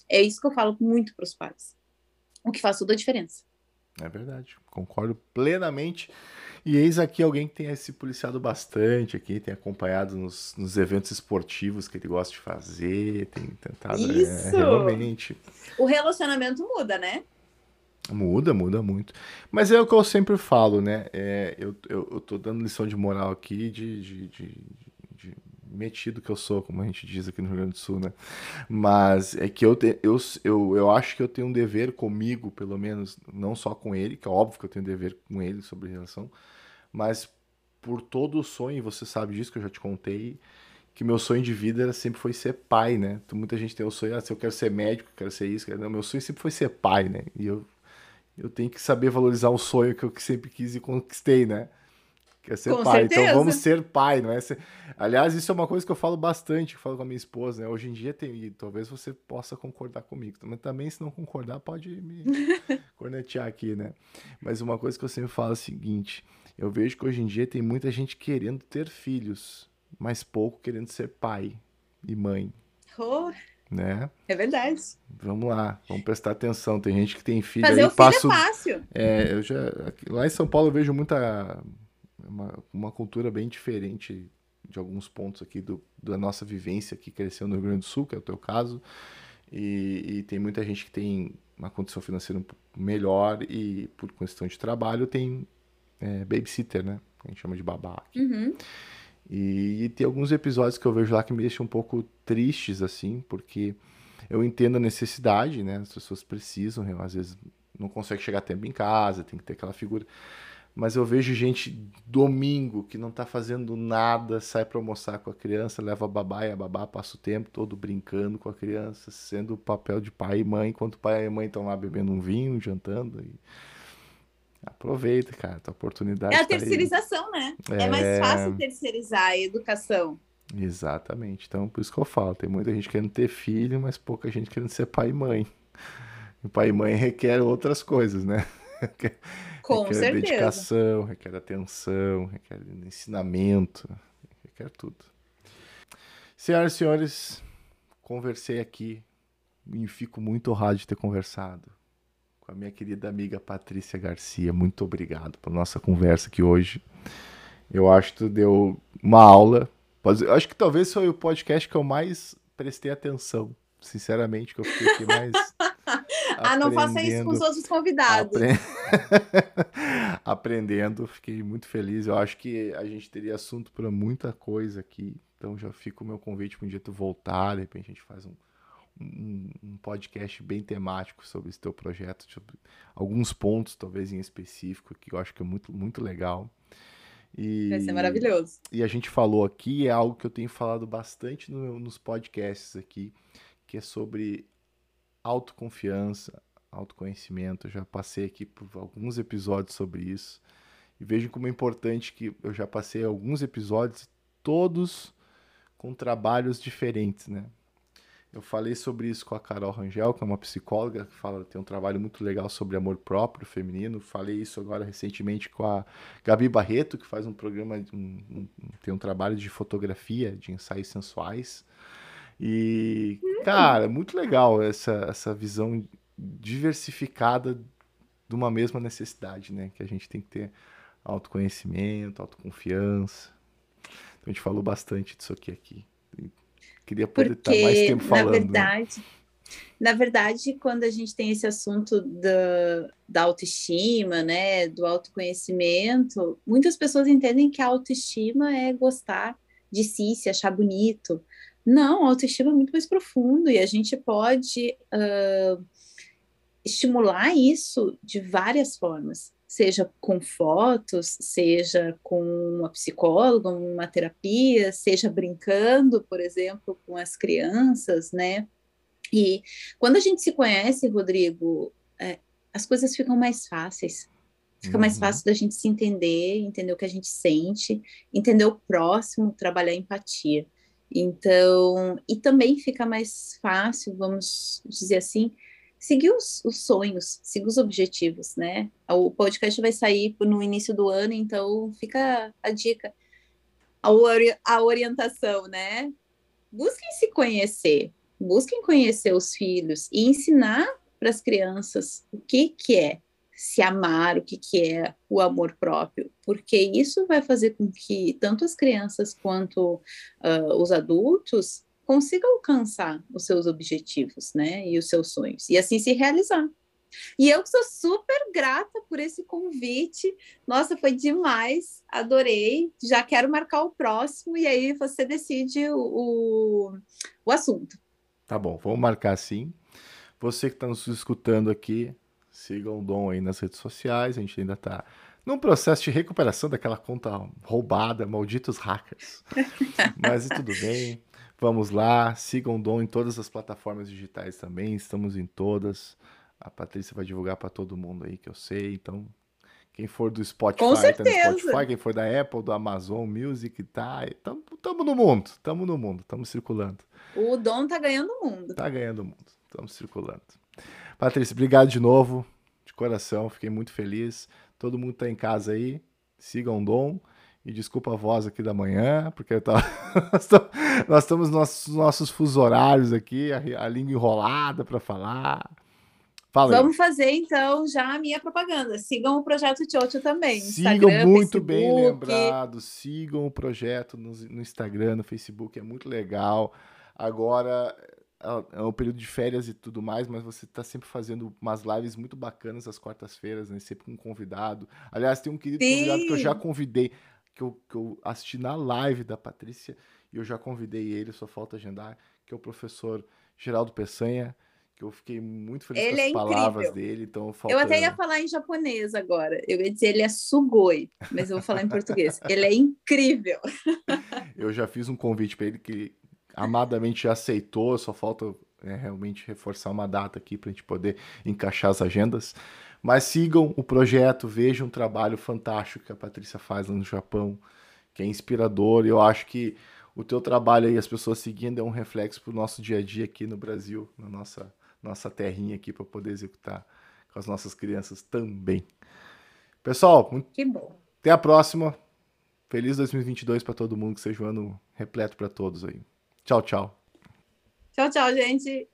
É isso que eu falo muito para os pais. O que faz toda a diferença. É verdade. Concordo plenamente. E eis aqui alguém que tem se policiado bastante aqui, tem acompanhado nos, nos eventos esportivos que ele gosta de fazer, tem tentado é, Isso. É, realmente. O relacionamento muda, né? Muda, muda muito. Mas é o que eu sempre falo, né? É, eu, eu, eu tô dando lição de moral aqui de, de, de, metido que eu sou, como a gente diz aqui no Rio Grande do Sul, né? Mas é que eu, te, eu, eu, eu acho que eu tenho um dever comigo, pelo menos, não só com ele, que é óbvio que eu tenho um dever com ele sobre relação, mas por todo o sonho, você sabe disso que eu já te contei, que meu sonho de vida era, sempre foi ser pai, né? Muita gente tem o sonho, ah, se eu quero ser médico, quero ser isso, quero... não, meu sonho sempre foi ser pai, né? E eu eu tenho que saber valorizar o sonho que eu sempre quis e conquistei, né? Que é ser com pai. Então, certeza. Então vamos ser pai, não é? Ser... Aliás, isso é uma coisa que eu falo bastante, que eu falo com a minha esposa, né? Hoje em dia tem, e talvez você possa concordar comigo, mas também se não concordar pode me cornetear aqui, né? Mas uma coisa que eu sempre falo é o seguinte, eu vejo que hoje em dia tem muita gente querendo ter filhos, mas pouco querendo ser pai e mãe. Oh. Né? É verdade. Vamos lá, vamos prestar atenção. Tem gente que tem filho Fazer aí, o filho passo, é fácil. É, eu já lá em São Paulo eu vejo muita uma, uma cultura bem diferente de alguns pontos aqui do, da nossa vivência que cresceu no Rio Grande do Sul, que é o teu caso. E, e tem muita gente que tem uma condição financeira um pouco melhor e por questão de trabalho tem é, babysitter, né? A gente chama de babá. Uhum. E, e, tem alguns episódios que eu vejo lá que me deixam um pouco tristes, assim, porque eu entendo a necessidade, né? As pessoas precisam, às vezes não consegue chegar a tempo em casa, tem que ter aquela figura. Mas eu vejo gente domingo que não tá fazendo nada, sai para almoçar com a criança, leva a babá e a babá passa o tempo todo brincando com a criança, sendo o papel de pai e mãe, enquanto o pai e a mãe estão lá bebendo um vinho, jantando. E Aproveita, cara, tua oportunidade. É a tá terceirização, né? É... é mais fácil terceirizar a educação. Exatamente. Então, por isso que eu falo, tem muita gente querendo ter filho, mas pouca gente querendo ser pai e mãe. E pai e mãe requer outras coisas, né? Com requer certeza. dedicação, requer atenção, requer ensinamento, requer tudo. Senhoras e senhores, conversei aqui e fico muito honrado de ter conversado com a minha querida amiga Patrícia Garcia. Muito obrigado pela nossa conversa aqui hoje. Eu acho que tu deu uma aula. Eu acho que talvez foi o podcast que eu mais prestei atenção. Sinceramente, que eu fiquei aqui mais. ah, não faça isso com os outros convidados. Apre... aprendendo, fiquei muito feliz. Eu acho que a gente teria assunto para muita coisa aqui. Então já fica o meu convite para um dia tu voltar, de repente a gente faz um, um, um, podcast bem temático sobre esse teu projeto, sobre alguns pontos, talvez em específico, que eu acho que é muito, muito legal. E, Vai ser maravilhoso. E a gente falou aqui, é algo que eu tenho falado bastante no, nos podcasts aqui, que é sobre autoconfiança, autoconhecimento. Eu já passei aqui por alguns episódios sobre isso. E vejam como é importante que eu já passei alguns episódios, todos com trabalhos diferentes, né? Eu falei sobre isso com a Carol Rangel, que é uma psicóloga que fala tem um trabalho muito legal sobre amor próprio feminino. Falei isso agora recentemente com a Gabi Barreto, que faz um programa, um, um, tem um trabalho de fotografia, de ensaios sensuais. E, cara, muito legal essa, essa visão diversificada de uma mesma necessidade, né? Que a gente tem que ter autoconhecimento, autoconfiança. Então a gente falou bastante disso aqui aqui. Queria poder Porque, estar mais tempo falando. Na verdade, na verdade, quando a gente tem esse assunto da, da autoestima, né, do autoconhecimento, muitas pessoas entendem que a autoestima é gostar de si, se achar bonito. Não, a autoestima é muito mais profundo e a gente pode uh, estimular isso de várias formas seja com fotos, seja com uma psicóloga, uma terapia, seja brincando, por exemplo, com as crianças, né? E quando a gente se conhece, Rodrigo, é, as coisas ficam mais fáceis. Fica uhum. mais fácil da gente se entender, entender o que a gente sente, entender o próximo, trabalhar empatia. Então, e também fica mais fácil, vamos dizer assim, seguir os, os, sonhos, seguir os objetivos, né? O podcast vai sair no início do ano, então fica a dica, a, ori a orientação, né? Busquem se conhecer, busquem conhecer os filhos e ensinar para as crianças o que, que é se amar, o que, que é o amor próprio, porque isso vai fazer com que tanto as crianças quanto uh, os adultos consiga alcançar os seus objetivos, né, e os seus sonhos, e assim se realizar. E eu sou super grata por esse convite. Nossa, foi demais, adorei. Já quero marcar o próximo e aí você decide o, o, o assunto. Tá bom, vamos marcar sim. Você que está nos escutando aqui, siga o Dom aí nas redes sociais. A gente ainda está num processo de recuperação daquela conta roubada, malditos hackers. Mas tudo bem. Vamos lá, sigam o Dom em todas as plataformas digitais também, estamos em todas. A Patrícia vai divulgar para todo mundo aí que eu sei, então quem for do Spotify, Com certeza. tá no Spotify, quem for da Apple, do Amazon Music, tá, tamo, tamo no mundo, tamo no mundo, tamo circulando. O Dom tá ganhando o mundo. Tá ganhando o mundo, estamos circulando. Patrícia, obrigado de novo, de coração, fiquei muito feliz. Todo mundo tá em casa aí, sigam o Dom. E desculpa a voz aqui da manhã, porque tava... nós estamos nos nossos, nossos fusos horários aqui, a, a língua enrolada para falar. Fala Vamos fazer então já a minha propaganda. Sigam o projeto Tchotcho também. Sigam Instagram, muito Facebook. bem lembrado. Sigam o projeto no, no, Instagram, no Facebook, é muito legal. Agora é, é um período de férias e tudo mais, mas você está sempre fazendo umas lives muito bacanas às quartas-feiras, né? Sempre com um convidado. Aliás, tem um querido Sim. convidado que eu já convidei que eu, que eu assisti na live da Patrícia e eu já convidei ele, só falta agendar, que é o professor Geraldo Peçanha, que eu fiquei muito feliz ele com as é palavras dele. Então, falta... Eu até ia falar em japonês agora. Eu ia dizer ele é sugoi, mas eu vou falar em português. Ele é incrível. eu já fiz um convite para ele que amadamente já aceitou, só falta é, realmente reforçar uma data aqui para a gente poder encaixar as agendas. Mas sigam o projeto, vejam um trabalho fantástico que a Patrícia faz lá no Japão, que é inspirador. E eu acho que o teu trabalho aí, as pessoas seguindo, é um reflexo para o nosso dia a dia aqui no Brasil, na nossa, nossa terrinha aqui, para poder executar com as nossas crianças também. Pessoal, que bom. até a próxima. Feliz 2022 para todo mundo, que seja um ano repleto para todos aí. Tchau, tchau. Tchau, tchau, gente.